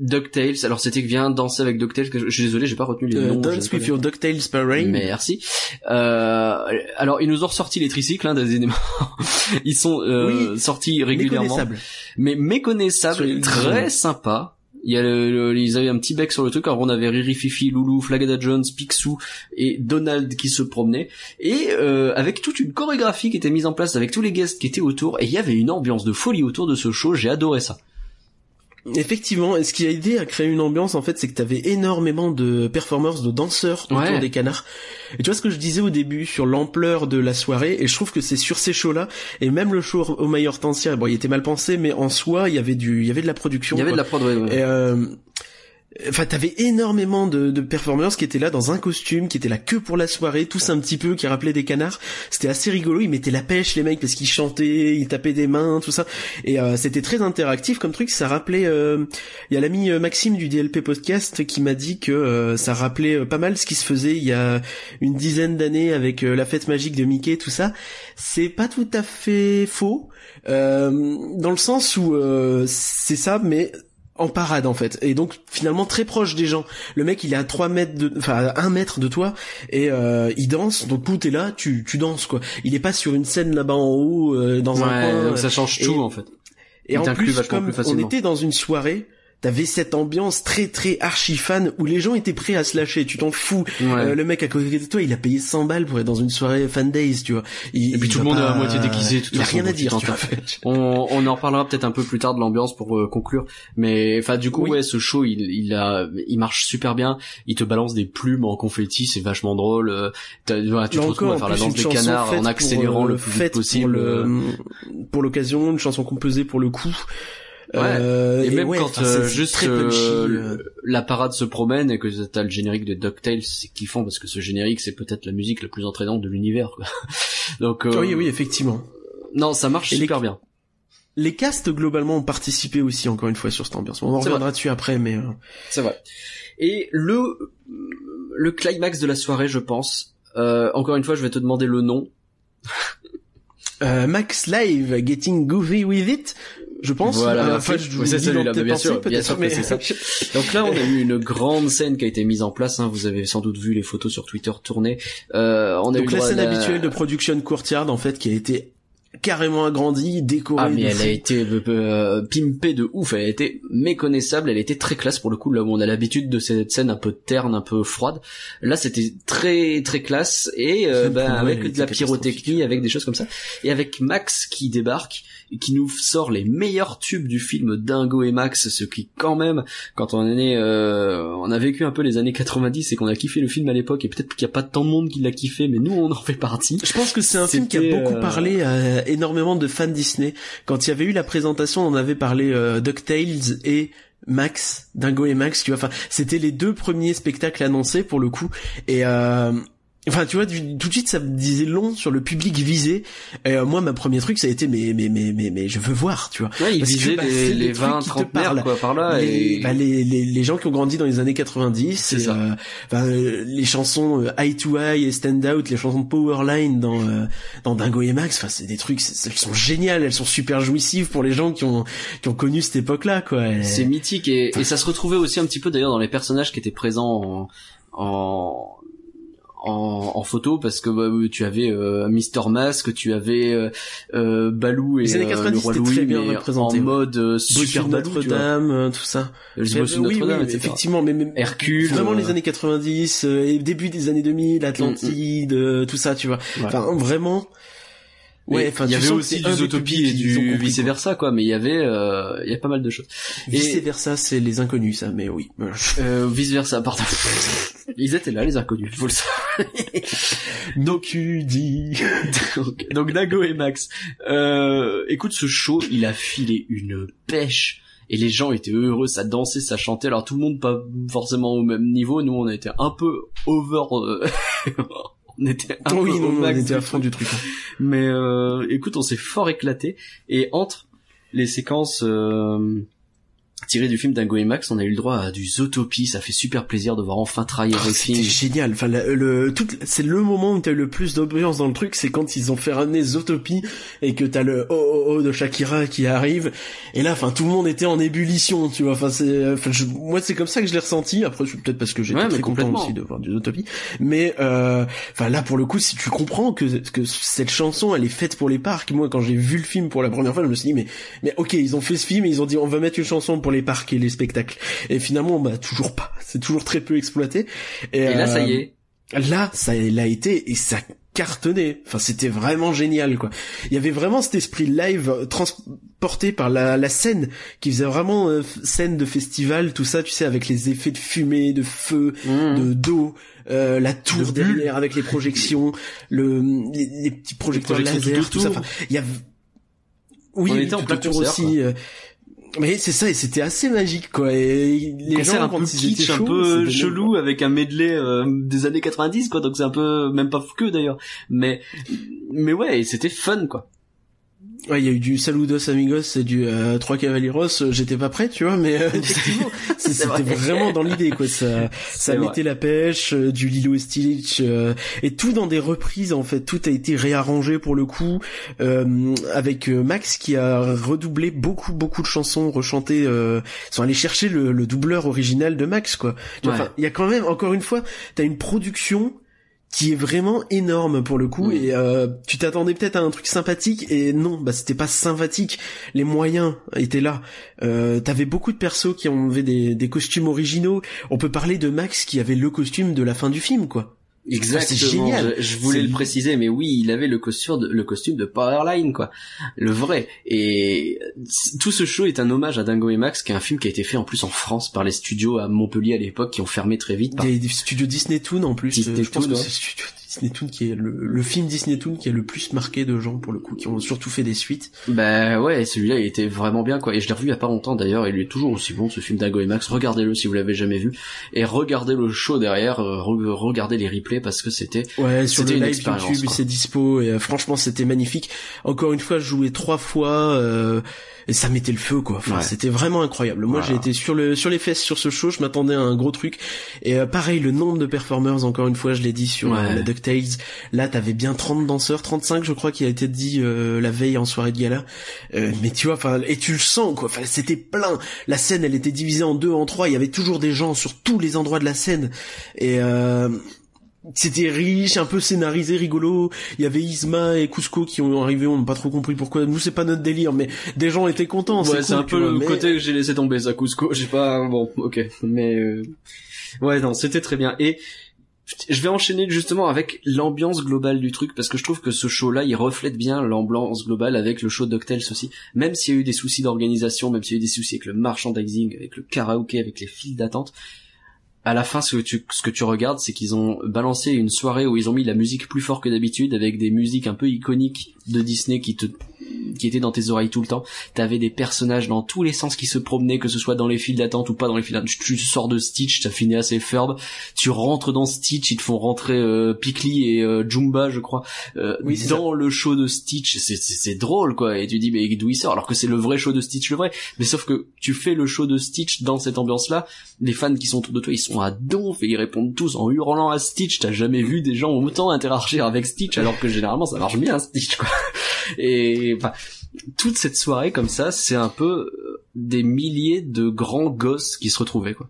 DuckTales, alors c'était que vient danser avec DuckTales, que je, je suis désolé, j'ai pas retenu les euh, noms. Dance with your DuckTales Parade. Merci. Euh, alors ils nous ont ressorti les tricycles, hein, des éléments. Ils sont euh, sortis régulièrement, méconnaissable. mais méconnaissables, les- très sympa. Il y a le, le- ils avaient un petit bec sur le truc. Alors on avait Riri, Fifi, Loulou, Flagada Jones, Picsou et Donald qui se promenaient et euh, avec toute une chorégraphie qui était mise en place avec tous les guests qui étaient autour et il y avait une ambiance de folie autour de ce show. J'ai adoré ça. Effectivement, et ce qui a aidé à créer une ambiance, en fait, c'est que t'avais énormément de performers, de danseurs autour Ouais. des canards. Et tu vois ce que je disais au début sur l'ampleur de la soirée, et je trouve que c'est sur ces shows-là, et même le show au Maille Hortensia, bon, il était mal pensé, mais en soi, il y avait du, il y avait de la production. Il y avait de la prod. ouais, ouais. Et euh, Enfin, t'avais énormément de, de qui étaient là dans un costume, qui étaient là que pour la soirée, tous un petit peu, qui rappelaient des canards. C'était assez rigolo. Ils mettaient la pêche, les mecs, parce qu'ils chantaient, ils tapaient des mains, tout ça. Et euh, c'était très interactif comme truc. Ça rappelait. euh, Il y a l'ami euh, Maxime du DLP podcast qui m'a dit que euh, ça rappelait euh, pas mal ce qui se faisait il y a une dizaine d'années avec euh, la fête magique de Mickey, tout ça. C'est pas tout à fait faux, euh, dans le sens où euh, c'est ça, mais en parade en fait. Et donc finalement très proche des gens. Le mec il est à 3 mètres de enfin à 1 mètre de toi et euh, il danse. Donc tout est là tu tu danses quoi. Il est pas sur une scène là-bas en haut euh, dans un Ouais, coin donc ça change et- tout en fait. et il en plus comme plus on était dans une soirée T'avais cette ambiance très très archi fan où les gens étaient prêts à se lâcher, tu t'en fous. Ouais. Euh, le mec à côté de toi, il a payé 100 balles pour être dans une soirée fan days, tu vois. Il- Et puis tout le monde est à moitié déguisé, de toute Il a rien à dire, il tu vois. On, on en reparlera peut-être un peu plus tard de l'ambiance pour euh, conclure, mais enfin du coup Oui. ouais ce show il, il a il marche super bien, il te balance des plumes en confetti, c'est vachement drôle. euh, voilà, tu te retrouves à faire la danse des canards en pour, accélérant euh, le plus vite possible. Pour le- pour l'occasion, une chanson composée pour le coup. Ouais. Euh, et, même ouais, quand enfin, euh, juste très punchy, euh, la parade se promène et que t'as le générique de DuckTales, c'est kiffant parce que ce générique c'est peut-être la musique la plus entraînante de l'univers. quoi. Donc euh, Oui, oui, effectivement. non, ça marche Et les- super bien. Les castes globalement ont participé aussi encore une fois sur cette ambiance. On en C'est reviendra dessus après, mais euh, C'est vrai. Et le le climax de la soirée, je pense. euh, encore une fois, je vais te demander le nom. euh, Max Live, Getting Goofy with It, je pense. Voilà, Euh, enfin, je dis celui-là, bien sûr, bien sûr que mais- c'est ça. Donc là, on a eu une grande scène qui a été mise en place. hein, vous avez sans doute vu les photos sur Twitter tourner. Euh, on a eu Donc le la scène la- habituelle de production courtyard en fait qui a été carrément agrandie, décorée. Ah mais elle fou. a été euh, euh, pimpée de ouf, elle a été méconnaissable, elle était très classe pour le coup, là où on a l'habitude de cette scène un peu terne, un peu froide. Là c'était très très classe et euh, bah, avec de la pyrotechnie, avec des choses comme ça. Et avec Max qui débarque qui nous sort les meilleurs tubes du film Dingo et Max, ce qui quand même, quand on est né, euh, on a vécu un peu les années 90 et qu'on a kiffé le film à l'époque et peut-être qu'il n'y a pas tant de monde qui l'a kiffé, mais nous on en fait partie. Je pense que c'est un film qui a beaucoup euh, parlé à énormément de fans Disney. Quand il y avait eu la présentation, on avait parlé euh, DuckTales et Max, Dingo et Max, tu vois. Enfin, c'était les deux premiers spectacles annoncés pour le coup. Et euh, Enfin, tu vois, tout de suite, ça me disait long sur le public visé. Et euh, moi, ma premier truc, ça a été, mais, mais, mais, mais, mais, je veux voir, tu vois. Ouais, il visait bah, les, les les trucs 20, qui te 30 parlent. quoi, par là. les, et... bah, les, les, les gens qui ont grandi dans les années 90, C'est ça. euh, euh, les chansons euh, Eye to Eye et Stand Out, les chansons de Powerline dans euh, dans Dingo et Max, enfin c'est des trucs, elles sont géniales, elles sont super jouissives pour les gens qui ont qui ont connu cette époque-là, quoi. Et- C'est mythique et, et ça se retrouvait aussi un petit peu d'ailleurs dans les personnages qui étaient présents en, en, en, en photo parce que bah, tu avais euh, Mister Mask, tu avais euh, euh Balou et euh, le roi Louis bien en mode euh, super Notre-Dame, tout ça. oui, Notre-Dame, effectivement, mais, mais, Hercule. Vraiment les années 90 et début des années 2000, Atlantide, mm, mm. tout ça, tu vois. Enfin, vraiment. Ouais, enfin, il y avait aussi du Zootopie et du vice versa, quoi. Mais il y avait, euh, il y a pas mal de choses. Vice versa, c'est les inconnus, ça. Mais oui. Euh, vice versa, pardon. Ils étaient là, les inconnus. Faut le savoir. donc tu dis. donc, donc Dago et Max. Euh, écoute, ce show, il a filé une pêche et les gens étaient heureux, ça dansait, ça chantait. Alors tout le monde pas forcément au même niveau. Nous, on a été un peu over. On était un oui, peu non, on était à fond du truc. Hein. Mais euh, écoute, on s'est fort éclaté et entre les séquences euh, tiré du film Dingo et Max, on a eu le droit à du Zootopie, ça fait super plaisir de voir enfin travailler oh, le film. C'était génial, enfin le, tout, c'est le moment où t'as eu le plus d'ambiance dans le truc, c'est quand ils ont fait ramener Zootopie et que t'as le oh oh oh de Shakira qui arrive et là, enfin tout le monde était en ébullition, tu vois. Enfin c'est, enfin moi c'est comme ça que je l'ai ressenti. Après c'est peut-être parce que j'étais très content aussi de voir du Zootopie, mais euh, enfin là pour le coup, si tu comprends que que cette chanson elle est faite pour les parcs, moi quand j'ai vu le film pour la première fois, je me suis dit mais mais ok ils ont fait ce film et ils ont dit on va mettre une chanson pour les parcs et les spectacles. Et finalement, bah toujours pas. C'est toujours très peu exploité. Et, là, ça y euh, est. Là, ça l'a été et ça cartonnait. Enfin, c'était vraiment génial, quoi. Il y avait vraiment cet esprit live transporté par la, la scène qui faisait vraiment euh, scène de festival, tout ça, tu sais, avec les effets de fumée, de feu, mmh. de d'eau. Euh, la tour derrière avec les projections, le les, petits projecteurs laser, tout, ça. Enfin, il y a oui, on était en plein aussi. Mais c'est ça, et c'était assez magique, quoi. Et les gens, un peu kitsch, un peu chelou, avec un medley euh, des années 90, quoi. Donc c'est un peu, même pas que d'ailleurs. Mais, mais ouais, c'était fun, quoi. Ouais, il y a eu du Saludos Amigos et du euh, Trois Cavalieros, euh, j'étais pas prêt, tu vois, mais euh, c'était vraiment dans l'idée, quoi. Ça, ça mettait la pêche, du Lilo et Stitch, et tout dans des reprises, en fait. Tout a été réarrangé pour le coup, avec Max qui a redoublé beaucoup, beaucoup de chansons rechantées. Ils sont allés chercher le, le doubleur original de Max, quoi. Il y a quand même, encore une fois, t'as une production qui est vraiment énorme pour le coup et euh, tu t'attendais peut-être à un truc sympathique et non bah c'était pas sympathique. Les moyens étaient là. Euh, t'avais beaucoup de persos qui avaient des, des costumes originaux. On peut parler de Max qui avait le costume de la fin du film quoi Exactement. C'est génial. Je, voulais le préciser, mais oui, il avait le costume de, le costume de Powerline, quoi. Le vrai. Et tout ce show est un hommage à Dingo et Max, qui est un film qui a été fait en plus en France par les studios à Montpellier à l'époque, qui ont fermé très vite. Des, studios Disney Toon en plus. Disney euh, je pense que c'est Disney Toon qui est le, film Disney Toon qui a le plus marqué de gens pour le coup, qui ont surtout fait des suites. Bah ouais, celui-là il était vraiment bien quoi. Et je l'ai revu il y a pas longtemps d'ailleurs, il est toujours aussi bon ce film Dingo et Max. Regardez-le si vous l'avez jamais vu et regardez le show derrière, euh, regardez les replays parce que c'était ouais sur le live YouTube c'est dispo et euh, franchement c'était magnifique. Encore une fois, je jouais trois fois. Euh, et ça mettait le feu quoi. Enfin, c'était vraiment incroyable. Moi, j'ai été sur le sur les fesses sur ce show. Je m'attendais à un gros truc. Et euh, pareil, le nombre de performers, encore une fois, je l'ai dit sur euh, la DuckTales. Là, t'avais bien 30 danseurs, 35 je crois, qui a été dit euh, la veille en soirée de gala. mais tu vois, enfin, et tu le sens quoi. Enfin, c'était plein. La scène, elle était divisée en deux, en trois. Il y avait toujours des gens sur tous les endroits de la scène. Et c'était riche, un peu scénarisé, rigolo. Il y avait Isma et Cusco qui ont arrivé, on n'a pas trop compris pourquoi. Nous, c'est pas notre délire, mais des gens étaient contents. Ouais, c'est un peu le côté que j'ai laissé tomber, ça, Cusco. J'ai pas, bon, ok. Mais, euh... ouais, non, c'était très bien. Et, je vais enchaîner justement avec l'ambiance globale du truc parce que je trouve que ce show-là, il reflète bien l'ambiance globale avec le show d'Octels aussi. Même s'il y a eu des soucis d'organisation, même s'il y a eu des soucis avec le merchandising, avec le karaoké, avec les files d'attente, à la fin, ce que tu, ce que tu regardes, c'est qu'ils ont balancé une soirée où ils ont mis la musique plus fort que d'habitude, avec des musiques un peu iconiques de Disney qui te qui était dans tes oreilles tout le temps. T'avais des personnages dans tous les sens qui se promenaient, que ce soit dans les files d'attente ou pas dans les files d'attente. Tu, sors de Stitch, t'as fini assez ferbe. Tu rentres dans Stitch, ils te font rentrer euh, et euh, Jumba, je crois, euh, oui, dans le show de Stitch. C'est drôle, quoi. Et tu dis, mais d'où il sort? Alors que c'est le vrai show de Stitch, le vrai. Mais sauf que tu fais le show de Stitch dans cette ambiance-là. Les fans qui sont autour de toi, ils sont à donf et ils répondent tous en hurlant à Stitch. T'as jamais vu des gens autant interagir avec Stitch alors que généralement ça marche bien Stitch, quoi. Et enfin, toute cette soirée comme ça, c'est un peu euh, des milliers de grands gosses qui se retrouvaient quoi.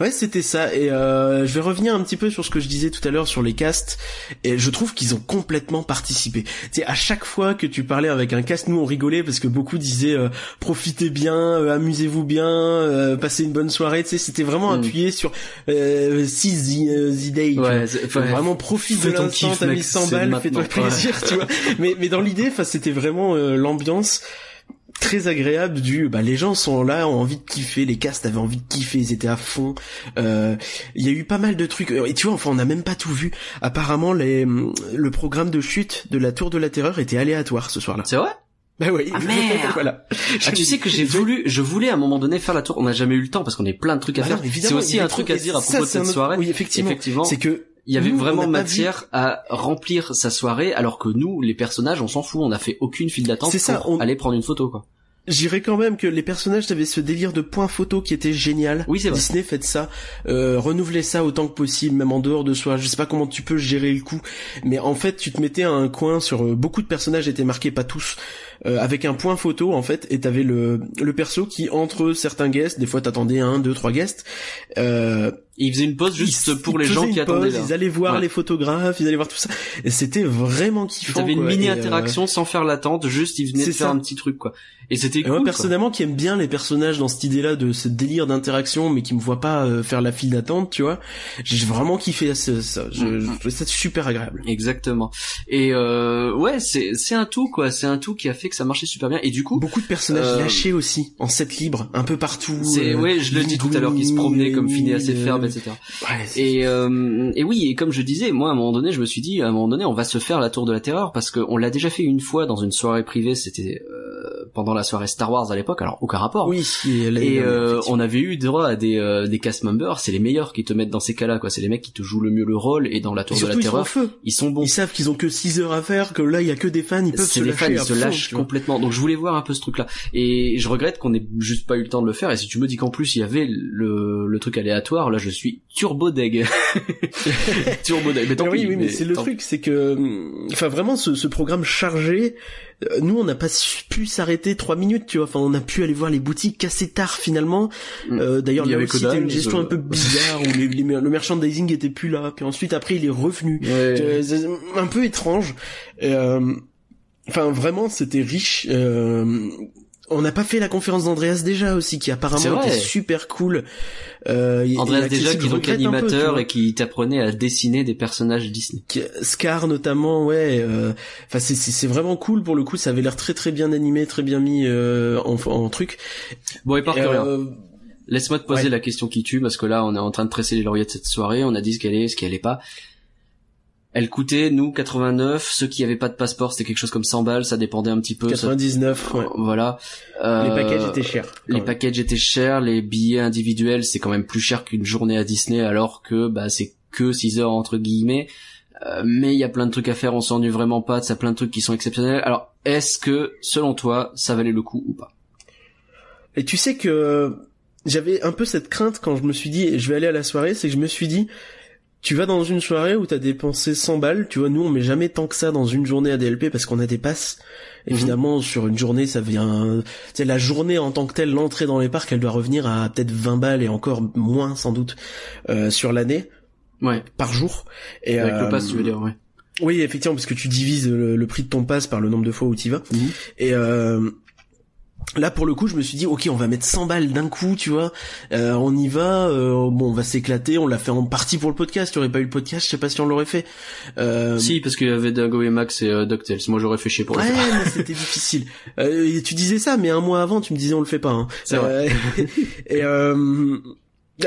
Ouais, c'était ça. Et euh, je vais revenir un petit peu sur ce que je disais tout à l'heure sur les castes. Et je trouve qu'ils ont complètement participé. Tu sais, à chaque fois que tu parlais avec un cast, nous on rigolait parce que beaucoup disaient euh, profitez bien, euh, amusez-vous bien, euh, passez une bonne soirée. Tu sais, c'était vraiment Mm. appuyé sur euh, the, euh, day. Ouais. Vraiment profite de l'instant, t'as mis 100 c'est balles, fais-toi plaisir, tu vois. Mais, mais dans l'idée, enfin, c'était vraiment euh, l'ambiance très agréable du bah les gens sont là ont envie de kiffer les castes avaient envie de kiffer ils étaient à fond. Euh, il y a eu pas mal de trucs. Et tu vois enfin on n'a même pas tout vu. Apparemment les le programme de chute de la tour de la terreur était aléatoire ce soir-là. C'est vrai? Bah oui Ah, merde. Voilà. Ah, tu sais que j'ai voulu, je voulais à un moment donné faire la tour. On n'a jamais eu le temps parce qu'on a plein de trucs à Bah faire. C'est aussi un truc à dire à ça, propos de cette autre- soirée. oui Effectivement, c'est que il y avait nous, vraiment n'a matière à remplir sa soirée, alors que nous, les personnages, on s'en fout. On a fait aucune file d'attente ça, pour on- aller prendre une photo, quoi. J'irais quand même que les personnages avaient ce délire de points photo qui était génial. Oui, c'est vrai. Disney faites ça, euh, renouvelez ça autant que possible, même en dehors de soi. Je sais pas comment tu peux gérer le coup, mais en fait, tu te mettais à un coin sur euh, beaucoup de personnages étaient marqués, pas tous, euh, avec un point photo en fait, et t'avais le le perso qui entre certains guests, des fois t'attendais un, deux, trois guests. Euh, Et ils faisaient une pause juste ils- pour les gens qui attendaient pause, là. Ils allaient voir Ouais. les photographes, ils allaient voir tout ça, et c'était vraiment kiffant. T'avais une mini euh, interaction sans faire l'attente, juste ils venaient de faire ça. un petit truc, quoi. Et c'était cool. moi quoi. personnellement qui aime bien les personnages dans cette idée-là de ce délire d'interaction mais qui me voit pas euh, faire la file d'attente, tu vois. J'ai vraiment kiffé ça, ça. Je, Mm, je ça super agréable. Exactement. Et euh, ouais, c'est c'est un tout quoi. C'est un tout qui a fait que ça marchait super bien. Et du coup, Beaucoup de personnages Euh, lâchés aussi en set libre, un peu partout. c'est ouais, je le dis tout à l'heure, qui se promenaient comme Phineas et euh, Etc. Ouais, Et, euh, et oui, et comme je disais, moi à un moment donné, je me suis dit, à un moment donné, on va se faire la tour de la terreur parce qu'on l'a déjà fait une fois dans une soirée privée. C'était euh, pendant la soirée Star Wars à l'époque. Alors aucun rapport. oui, et, euh, on avait eu droit à des, euh, des cast members, c'est les meilleurs qui te mettent dans ces cas-là, quoi. C'est les mecs qui te jouent le mieux le rôle, et dans la Et tour de la surtout ils sont terreur, feu. ils sont bons. Ils savent qu'ils ont que 6 heures à faire, que là il y a que des fans, ils peuvent se les lâcher fans, ils se lâchent complètement. Donc je voulais voir un peu ce truc-là. Et je regrette qu'on ait juste pas eu le temps de le faire. Et si tu me dis qu'en plus il y avait le, le truc aléatoire, là je suis turbo deg. turbo deg. Mais tant Mais oui, pis, oui, mais, c'est le truc, c'est que, hum, enfin, vraiment, ce, ce programme chargé, nous, on n'a pas pu s'arrêter trois minutes, tu vois. Enfin, on a pu aller voir les boutiques assez tard, finalement. Mm. Euh, D'ailleurs, Il y avait c'était une gestion euh. un peu bizarre où les, les- le merchandising était plus là. Puis ensuite, après, il est revenu. Ouais. Euh, c'est un peu étrange. Euh, Enfin, vraiment, c'était riche. Euh, on n'a pas fait la conférence d'Andreas déjà aussi, qui apparemment était super cool. Euh, Andreas déjà qui est peu, animateur et qui t'apprenait à dessiner des personnages Disney. Scar notamment, ouais. euh, Enfin, c'est c'est vraiment cool pour le coup. Ça avait l'air très très bien animé, très bien mis euh, en, en truc. Bon et par. Euh, Laisse-moi te poser ouais. la question qui tue parce que là on est en train de tresser les lauriers de cette soirée. On a dit ce qu'elle est, ce qu'elle est pas. Elle coûtait nous 89. Ceux qui avaient pas de passeport c'était quelque chose comme 100 balles. Ça dépendait un petit peu. ça- 99, ouais. Voilà. Euh, Les packages étaient chers. Les même. packages étaient chers, les billets individuels c'est quand même plus cher qu'une journée à Disney alors que bah c'est que 6 heures entre guillemets. Euh, mais il y a plein de trucs à faire, on s'ennuie vraiment pas, ça plein de trucs qui sont exceptionnels. Alors est-ce que selon toi ça valait le coup ou pas? Et tu sais que j'avais un peu cette crainte quand je me suis dit je vais aller à la soirée, c'est que je me suis dit tu vas dans une soirée où t'as dépensé 100 balles, tu vois, nous on met jamais tant que ça dans une journée ADLP parce qu'on a des passes. Mhm. finalement, sur une journée, ça vient, c'est la journée en tant que telle, l'entrée dans les parcs, elle doit revenir à peut-être 20 balles et encore moins sans doute, euh, sur l'année, Ouais, par jour. Et, avec euh, le pass tu veux dire, ouais. Oui, effectivement, parce que tu divises le, le prix de ton pass par le nombre de fois où tu vas. Mhm. Et euh, là, pour le coup, je me suis dit, ok, on va mettre 100 balles d'un coup, tu vois. Euh, on y va, euh, bon, on va s'éclater. On l'a fait en partie pour le podcast. Tu aurais pas eu le podcast, je sais pas si on l'aurait fait. Euh, Si, parce qu'il y avait Dago et Max et euh, DuckTales. Moi, j'aurais fait chier pour le Ouais, faire. mais c'était difficile. Euh, et tu disais ça, mais un mois avant, tu me disais on le fait pas. Hein. C'est vrai. Euh, et, euh,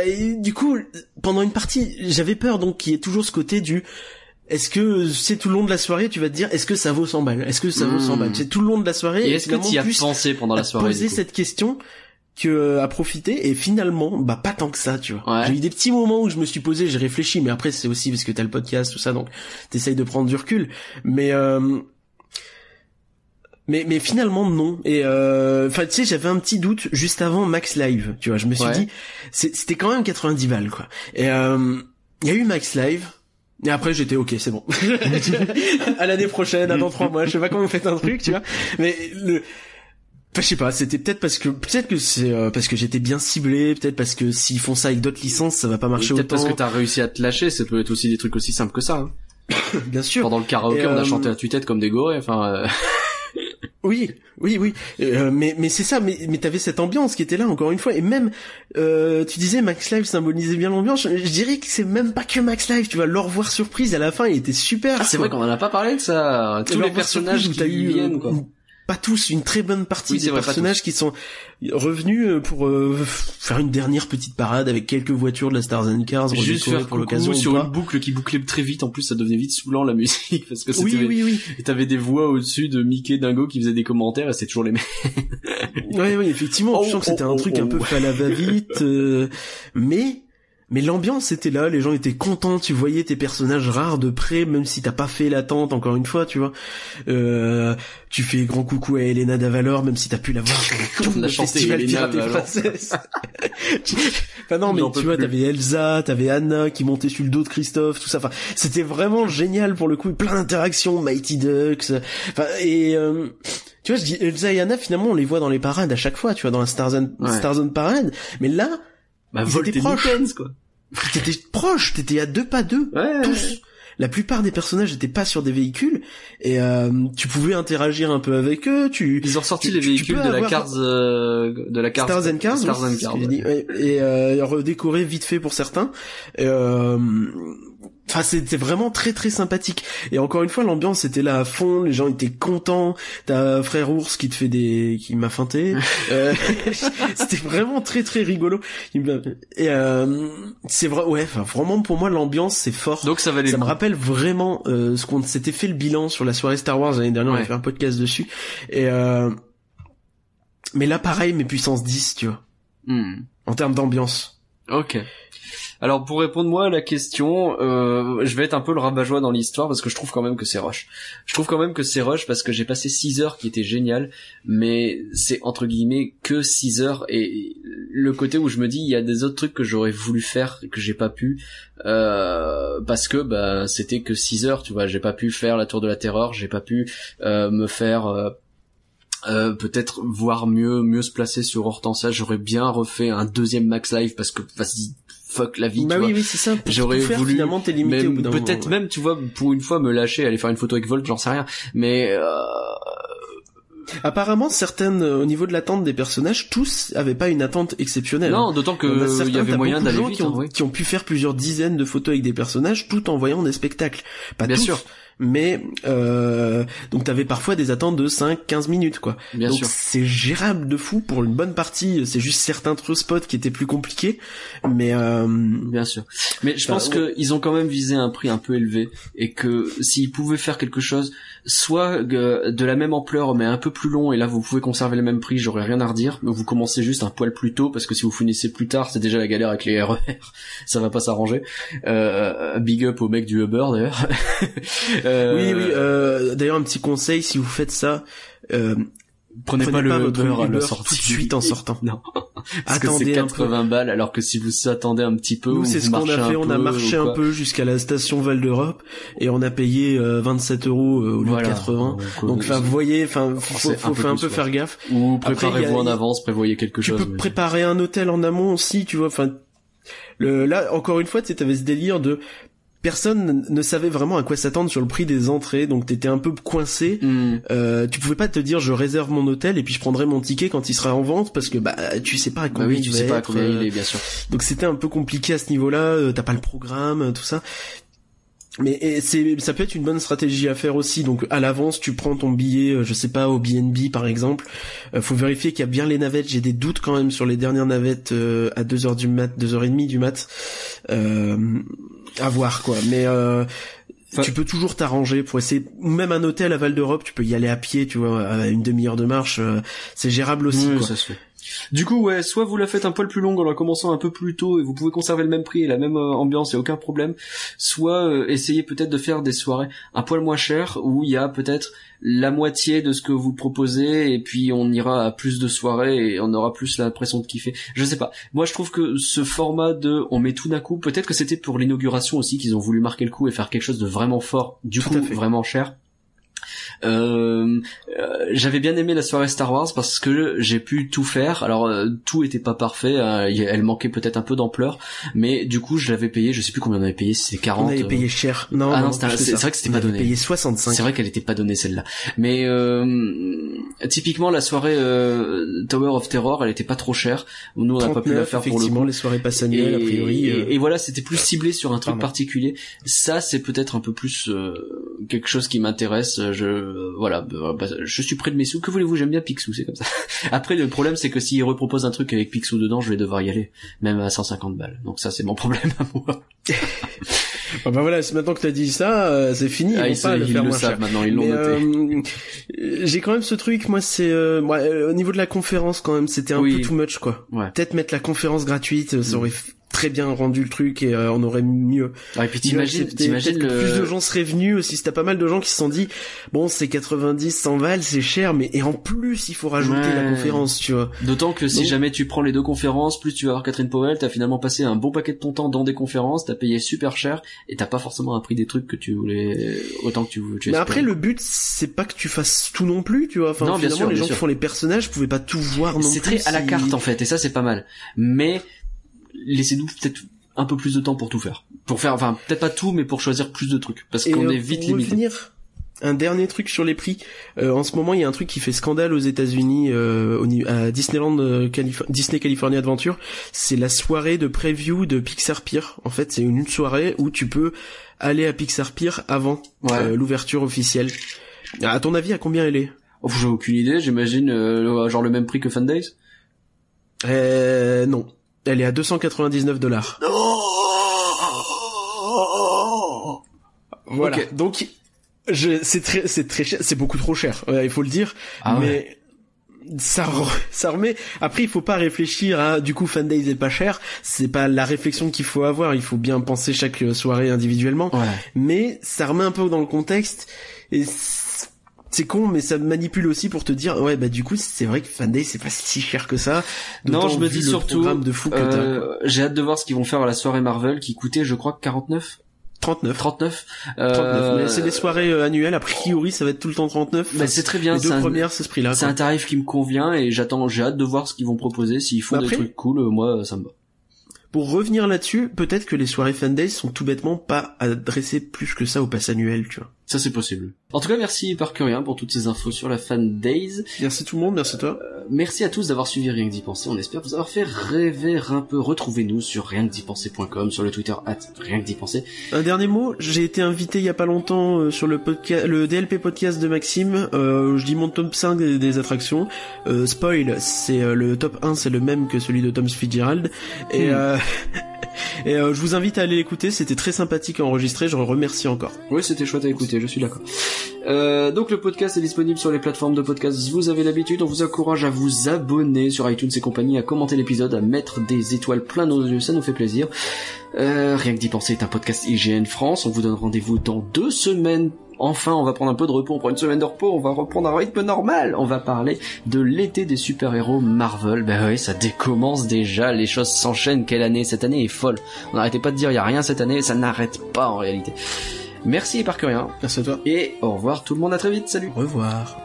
et du coup, pendant une partie, j'avais peur donc qu'il y ait toujours ce côté du est-ce que c'est tout le long de la soirée, tu vas te dire est-ce que ça vaut 100 balles? Est-ce que ça vaut 100 Hmm. balles? C'est tout le long de la soirée. Et est-ce que tu y as pensé pendant la soirée poser cette question que euh, à profiter et finalement bah pas tant que ça tu vois Ouais. j'ai eu des petits moments où je me suis posé j'ai réfléchi mais après c'est aussi parce que t'as le podcast tout ça donc t'essayes de prendre du recul mais euh, mais mais finalement non et euh, enfin tu sais j'avais un petit doute juste avant Max Live tu vois je me suis Ouais. dit c'était quand même 90 balles quoi et euh, il y a eu Max Live et après j'étais ok c'est bon à l'année prochaine à dans trois mois je sais pas comment vous faites un truc tu vois mais le je sais pas, c'était peut-être parce que peut-être que c'est euh, parce que j'étais bien ciblé, peut-être parce que s'ils font ça avec d'autres licences, ça va pas marcher Peut-être autant. parce que t'as réussi à te lâcher, ça peut être aussi des trucs aussi simples que ça. Hein. bien sûr. Pendant le karaoké, Et, on a euh, chanté à tue-tête comme des gorées, enfin... euh, Oui, oui, oui. Euh, mais mais c'est ça. Mais mais t'avais cette ambiance qui était là encore une fois. Et même euh, tu disais Max Live symbolisait bien l'ambiance. Je, je dirais que c'est même pas que Max Live. Tu vas leur voir surprise à la fin. Il était super. Ah, c'est vrai qu'on en a pas parlé de ça. Tous les personnages qui où t'as eu, viennent, euh, quoi. une- pas tous, une très bonne partie Oui, c'est des vrai, personnages qui sont revenus euh, pour euh, faire une dernière petite parade avec quelques voitures de la Stars and Cars Juste faire pour l'occasion. sur une boucle qui bouclait très vite. En plus, ça devenait vite saoulant la musique parce que c'était Oui, oui, oui. et t'avais des voix au-dessus de Mickey Dingo qui faisaient des commentaires et c'était toujours les mêmes. Ouais, oui, effectivement. Oh, je sens que c'était oh, un oh, truc un oh. peu fait à la va-vite, euh, mais mais l'ambiance était là, les gens étaient contents, tu voyais tes personnages rares de près, même si t'as pas fait l'attente encore une fois, tu vois. Euh, tu fais grand coucou à Elena Davalor, même si t'as pu la voir sur le le chanté festival Pirates enfin non, mais tu vois, t'avais Elsa, t'avais Anna qui montait sur le dos de Christophe, tout ça. Enfin, c'était vraiment génial pour le coup, plein d'interactions, Mighty Ducks. Enfin et euh, tu vois, je dis Elsa et Anna, finalement, on les voit dans les parades à chaque fois, tu vois, dans la Starzone, Ouais. Starzone parade. Mais là, Bah, Volt et. Nickens, quoi. t'étais proche, t'étais à deux pas d'eux. Ouais. Tous. La plupart des personnages n'étaient pas sur des véhicules et euh, tu pouvais interagir un peu avec eux. Tu Ils ont sorti les véhicules de la avoir- Cars, euh, de la Cars. Stars and Cars, Stars oui, and Cars. j'ai dit, ouais. et euh, redécoré vite fait pour certains. Et, euh, Enfin, c'était vraiment très très sympathique. Et encore une fois, l'ambiance était là à fond, les gens étaient contents. T'as frère ours qui te fait des, qui m'a feinté. Euh, c'était vraiment très très rigolo. Et euh, c'est vrai, ouais. Enfin, vraiment pour moi, l'ambiance c'est fort. Donc ça valait Ça me rappelle vraiment euh, ce qu'on s'était fait le bilan sur la soirée Star Wars l'année dernière, on a fait un podcast dessus. Et euh... mais là pareil, mais puissance 10, tu vois, Hmm. en termes d'ambiance. Ok. Alors pour répondre moi à la question, euh, je vais être un peu le rabat-joie dans l'histoire parce que je trouve quand même que c'est rush. Je trouve quand même que c'est rush parce que j'ai passé 6 heures qui étaient géniales, mais c'est entre guillemets que 6 heures et le côté où je me dis il y a des autres trucs que j'aurais voulu faire et que j'ai pas pu euh, parce que bah c'était que 6 heures, tu vois, j'ai pas pu faire la tour de la terreur, j'ai pas pu euh, me faire peut-être voir mieux mieux se placer sur Hortensia j'aurais bien refait un deuxième max live parce que vas-y fuck la vie bah tu oui, vois oui, c'est ça. J'aurais voulu, finalement t'es limité mais au bout d'un moment, peut-être même tu vois pour une fois me lâcher aller faire une photo avec Volt j'en sais rien mais euh, Apparemment, certaines euh, au niveau de l'attente des personnages, tous avaient pas une attente exceptionnelle. non d'autant que certains, y avait moyen d'aller qui ont, hein, oui. qui ont pu faire plusieurs dizaines de photos avec des personnages tout en voyant des spectacles. Pas Bien tous, sûr. Mais euh, donc t'avais parfois des attentes de 5-15 minutes quoi. bien donc c'est gérable de fou pour une bonne partie. C'est juste certains true spots qui étaient plus compliqués, mais euh, Bien sûr. Mais je pense ouais. qu'ils ont quand même visé un prix un peu élevé et que s'ils pouvaient faire quelque chose, soit euh, de la même ampleur mais un peu plus long et là vous pouvez conserver le même prix, j'aurais rien à redire. Mais vous commencez juste un poil plus tôt parce que si vous finissez plus tard, c'est déjà la galère avec les RER. Ça va pas s'arranger. Euh, big up au mec du Uber d'ailleurs. Euh, oui, oui. Euh, D'ailleurs, un petit conseil si vous faites ça. Prenez, pas prenez le pas votre Uber à la Uber sortie. tout de suite en sortant. Non. Parce que Attendez un peu. 80 balles alors que si vous attendez un petit peu Nous, ou c'est ce qu'on a fait. On a marché un peu jusqu'à la station Val d'Europe et on a payé euh, 27 euros euh, au lieu Voilà. de 80. euh, Donc, enfin, vous voyez, enfin, faut, c'est faut, un peu faut un peu faire gaffe. Ou préparez-vous en avance, prévoyez quelque Tu chose. peux mais- préparer un hôtel en amont aussi, tu vois. Enfin, le, là, encore une fois, tu sais, t'avais ce délire de personne ne savait vraiment à quoi s'attendre sur le prix des entrées, donc t'étais un peu coincé. Hmm. Euh, tu pouvais pas te dire je réserve mon hôtel et puis je prendrai mon ticket quand il sera en vente parce que bah tu sais pas à Bah combien oui, il tu va sais pas à être, combien euh, il est, bien sûr. donc c'était un peu compliqué à ce niveau-là, euh, t'as pas le programme, euh, tout ça. Mais et c'est ça peut être une bonne stratégie à faire aussi. Donc à l'avance, tu prends ton billet, euh, je sais pas au BNB par exemple. Euh, faut vérifier qu'il y a bien les navettes. J'ai des doutes quand même sur les dernières navettes euh, à 2 heures du mat, 2 heures et demie du mat. Euh, à voir quoi. Mais euh, Enfin- tu peux toujours t'arranger pour essayer. ou Même un hôtel à Val d'Europe, tu peux y aller à pied, tu vois, à une demi-heure de marche. c'est gérable aussi. Oui, quoi. ça se fait. Du coup, ouais, soit vous la faites un poil plus longue en la commençant un peu plus tôt et vous pouvez conserver le même prix et la même euh, ambiance et aucun problème, soit euh, essayez peut-être de faire des soirées un poil moins chères où il y a peut-être la moitié de ce que vous proposez et puis on ira à plus de soirées et on aura plus l'impression de kiffer. Je sais pas. Moi, je trouve que ce format de on met tout d'un coup, peut-être que c'était pour l'inauguration aussi qu'ils ont voulu marquer le coup et faire quelque chose de vraiment fort, du Tout coup vraiment cher. Euh, euh, j'avais bien aimé la soirée Star Wars parce que j'ai pu tout faire. Alors euh, tout était pas parfait, hein, elle manquait peut-être un peu d'ampleur, mais du coup je l'avais payé, je sais plus combien on avait payé, c'était 40. On avait payé cher. Non, ah non, c'est vrai que c'était pas donné. payé 65. C'est vrai qu'elle était pas donnée celle-là. Mais typiquement la soirée Tower of Terror, elle était pas trop chère. Nous on n'a pas pu la faire pour le coup. les soirées passes annuelles a priori. Et, voilà, c'était plus ciblé sur un truc particulier. Ça c'est peut-être un peu plus quelque chose qui m'intéresse. Je euh, voilà, bah, bah, je suis près de mes sous. Que voulez-vous? J'aime bien Picsou, c'est comme ça. Après, le problème, c'est que s'il repropose un truc avec Picsou dedans, je vais devoir y aller, même à 150 balles. Donc ça, c'est mon problème à moi. bah voilà, c'est maintenant que t'as dit ça, euh, c'est fini. Ah, ils, pas le, faire le savent maintenant, ils l'ont noté. Euh, j'ai quand même ce truc, moi, c'est au niveau de la conférence quand même, c'était un peu too much quoi. Ouais. Peut-être mettre la conférence gratuite, ça mm. aurait très bien rendu le truc et euh, on aurait mieux. et puis t'imagines, t'imagines le... plus de gens seraient venus aussi. Si t'as pas mal de gens qui se sont dit, bon, c'est 90, 100 balles, c'est cher, mais et en plus il faut rajouter la conférence, tu vois. D'autant que si jamais tu prends les deux conférences, plus tu vas avoir Catherine Powell, t'as finalement passé un bon paquet de ton temps dans des conférences, t'as payé super cher et t'as pas forcément appris des trucs que tu voulais autant que tu voulais. mais après le but c'est pas que tu fasses tout non plus, tu vois. Enfin, non, finalement, les gens qui font les personnages pouvaient pas tout voir non plus. C'est très à la carte en fait et ça c'est pas mal. Mais laissez-nous peut-être un peu plus de temps pour tout faire. Pour faire, enfin, peut-être pas tout, mais pour choisir plus de trucs. Parce qu'on est vite limité. Revenir, un dernier truc sur les prix. Euh, en ce moment, il y a un truc qui fait scandale aux États-Unis, euh, à Disneyland, euh, Disney California Adventure. C'est la soirée de preview de Pixar Pier. En fait, c'est une soirée où tu peux aller à Pixar Pier avant l'ouverture officielle. À ton avis, à combien elle est? Oh, J'ai aucune idée. J'imagine genre le même prix que Fun Days. Euh, non. Elle est à 299 dollars. Voilà. Donc, je, c'est très, c'est très cher, c'est beaucoup trop cher. il faut le dire. Ah mais ça, ça remet. Après, il faut pas réfléchir à. Du coup, Fan Days est pas cher. C'est pas la réflexion qu'il faut avoir. Il faut bien penser chaque soirée individuellement. Mais ça remet un peu dans le contexte. Et c'est con, mais ça manipule aussi pour te dire, ouais, bah du coup, c'est vrai que Fanday c'est pas si cher que ça. Non, je me dis surtout, de fou euh, j'ai hâte de voir ce qu'ils vont faire à la soirée Marvel qui coûtait, je crois, 49 39. 39. Euh... Mais c'est des soirées euh, annuelles. A priori, ça va être tout le temps 39. Bah, c'est très bien. Les deux premières, c'est ce prix-là. C'est un tarif qui me convient et j'attends, j'ai hâte de voir ce qu'ils vont proposer. S'ils font des trucs cool, euh, moi, ça me va. Pour revenir là-dessus, peut-être que les soirées fan days sont tout bêtement pas adressées plus que ça au pass annuel, tu vois. Ça c'est possible. En tout cas, merci Parcurien pour toutes ces infos sur la Fan Days. Merci tout le monde, merci toi. Euh, merci à tous d'avoir suivi Rien que d'y penser. On espère vous avoir fait rêver un peu. Retrouvez-nous sur rien que penser.com, sur le Twitter at rien que d'y penser. Un dernier mot, j'ai été invité il y a pas longtemps euh, sur le podcast, le DLP podcast de Maxime. Euh, je dis mon top 5 des, attractions. Euh, spoil, c'est euh, le top 1, c'est le même que celui de Tom Fitzgerald. Et hmm. Et euh, je vous invite à aller l'écouter, c'était très sympathique à enregistrer, je le remercie encore. Oui, c'était chouette à écouter, je suis d'accord. Euh, donc le podcast est disponible sur les plateformes de podcast, vous avez l'habitude, on vous encourage à vous abonner sur iTunes et compagnie, à commenter l'épisode, à mettre des étoiles plein nos yeux, ça nous fait plaisir. Euh, rien que d'y penser est un podcast IGN France, on vous donne rendez-vous dans deux semaines enfin on va prendre un peu de repos, on prend une semaine de repos, on va reprendre un rythme normal. On va parler de l'été des super-héros Marvel. Ben oui, ça décommence déjà, les choses s'enchaînent. Quelle année Cette année est folle. On n'arrêtait pas de dire il y a rien cette année, ça n'arrête pas en réalité. Merci et par rien. Merci à toi. Et au revoir tout le monde, à très vite, salut. Au revoir.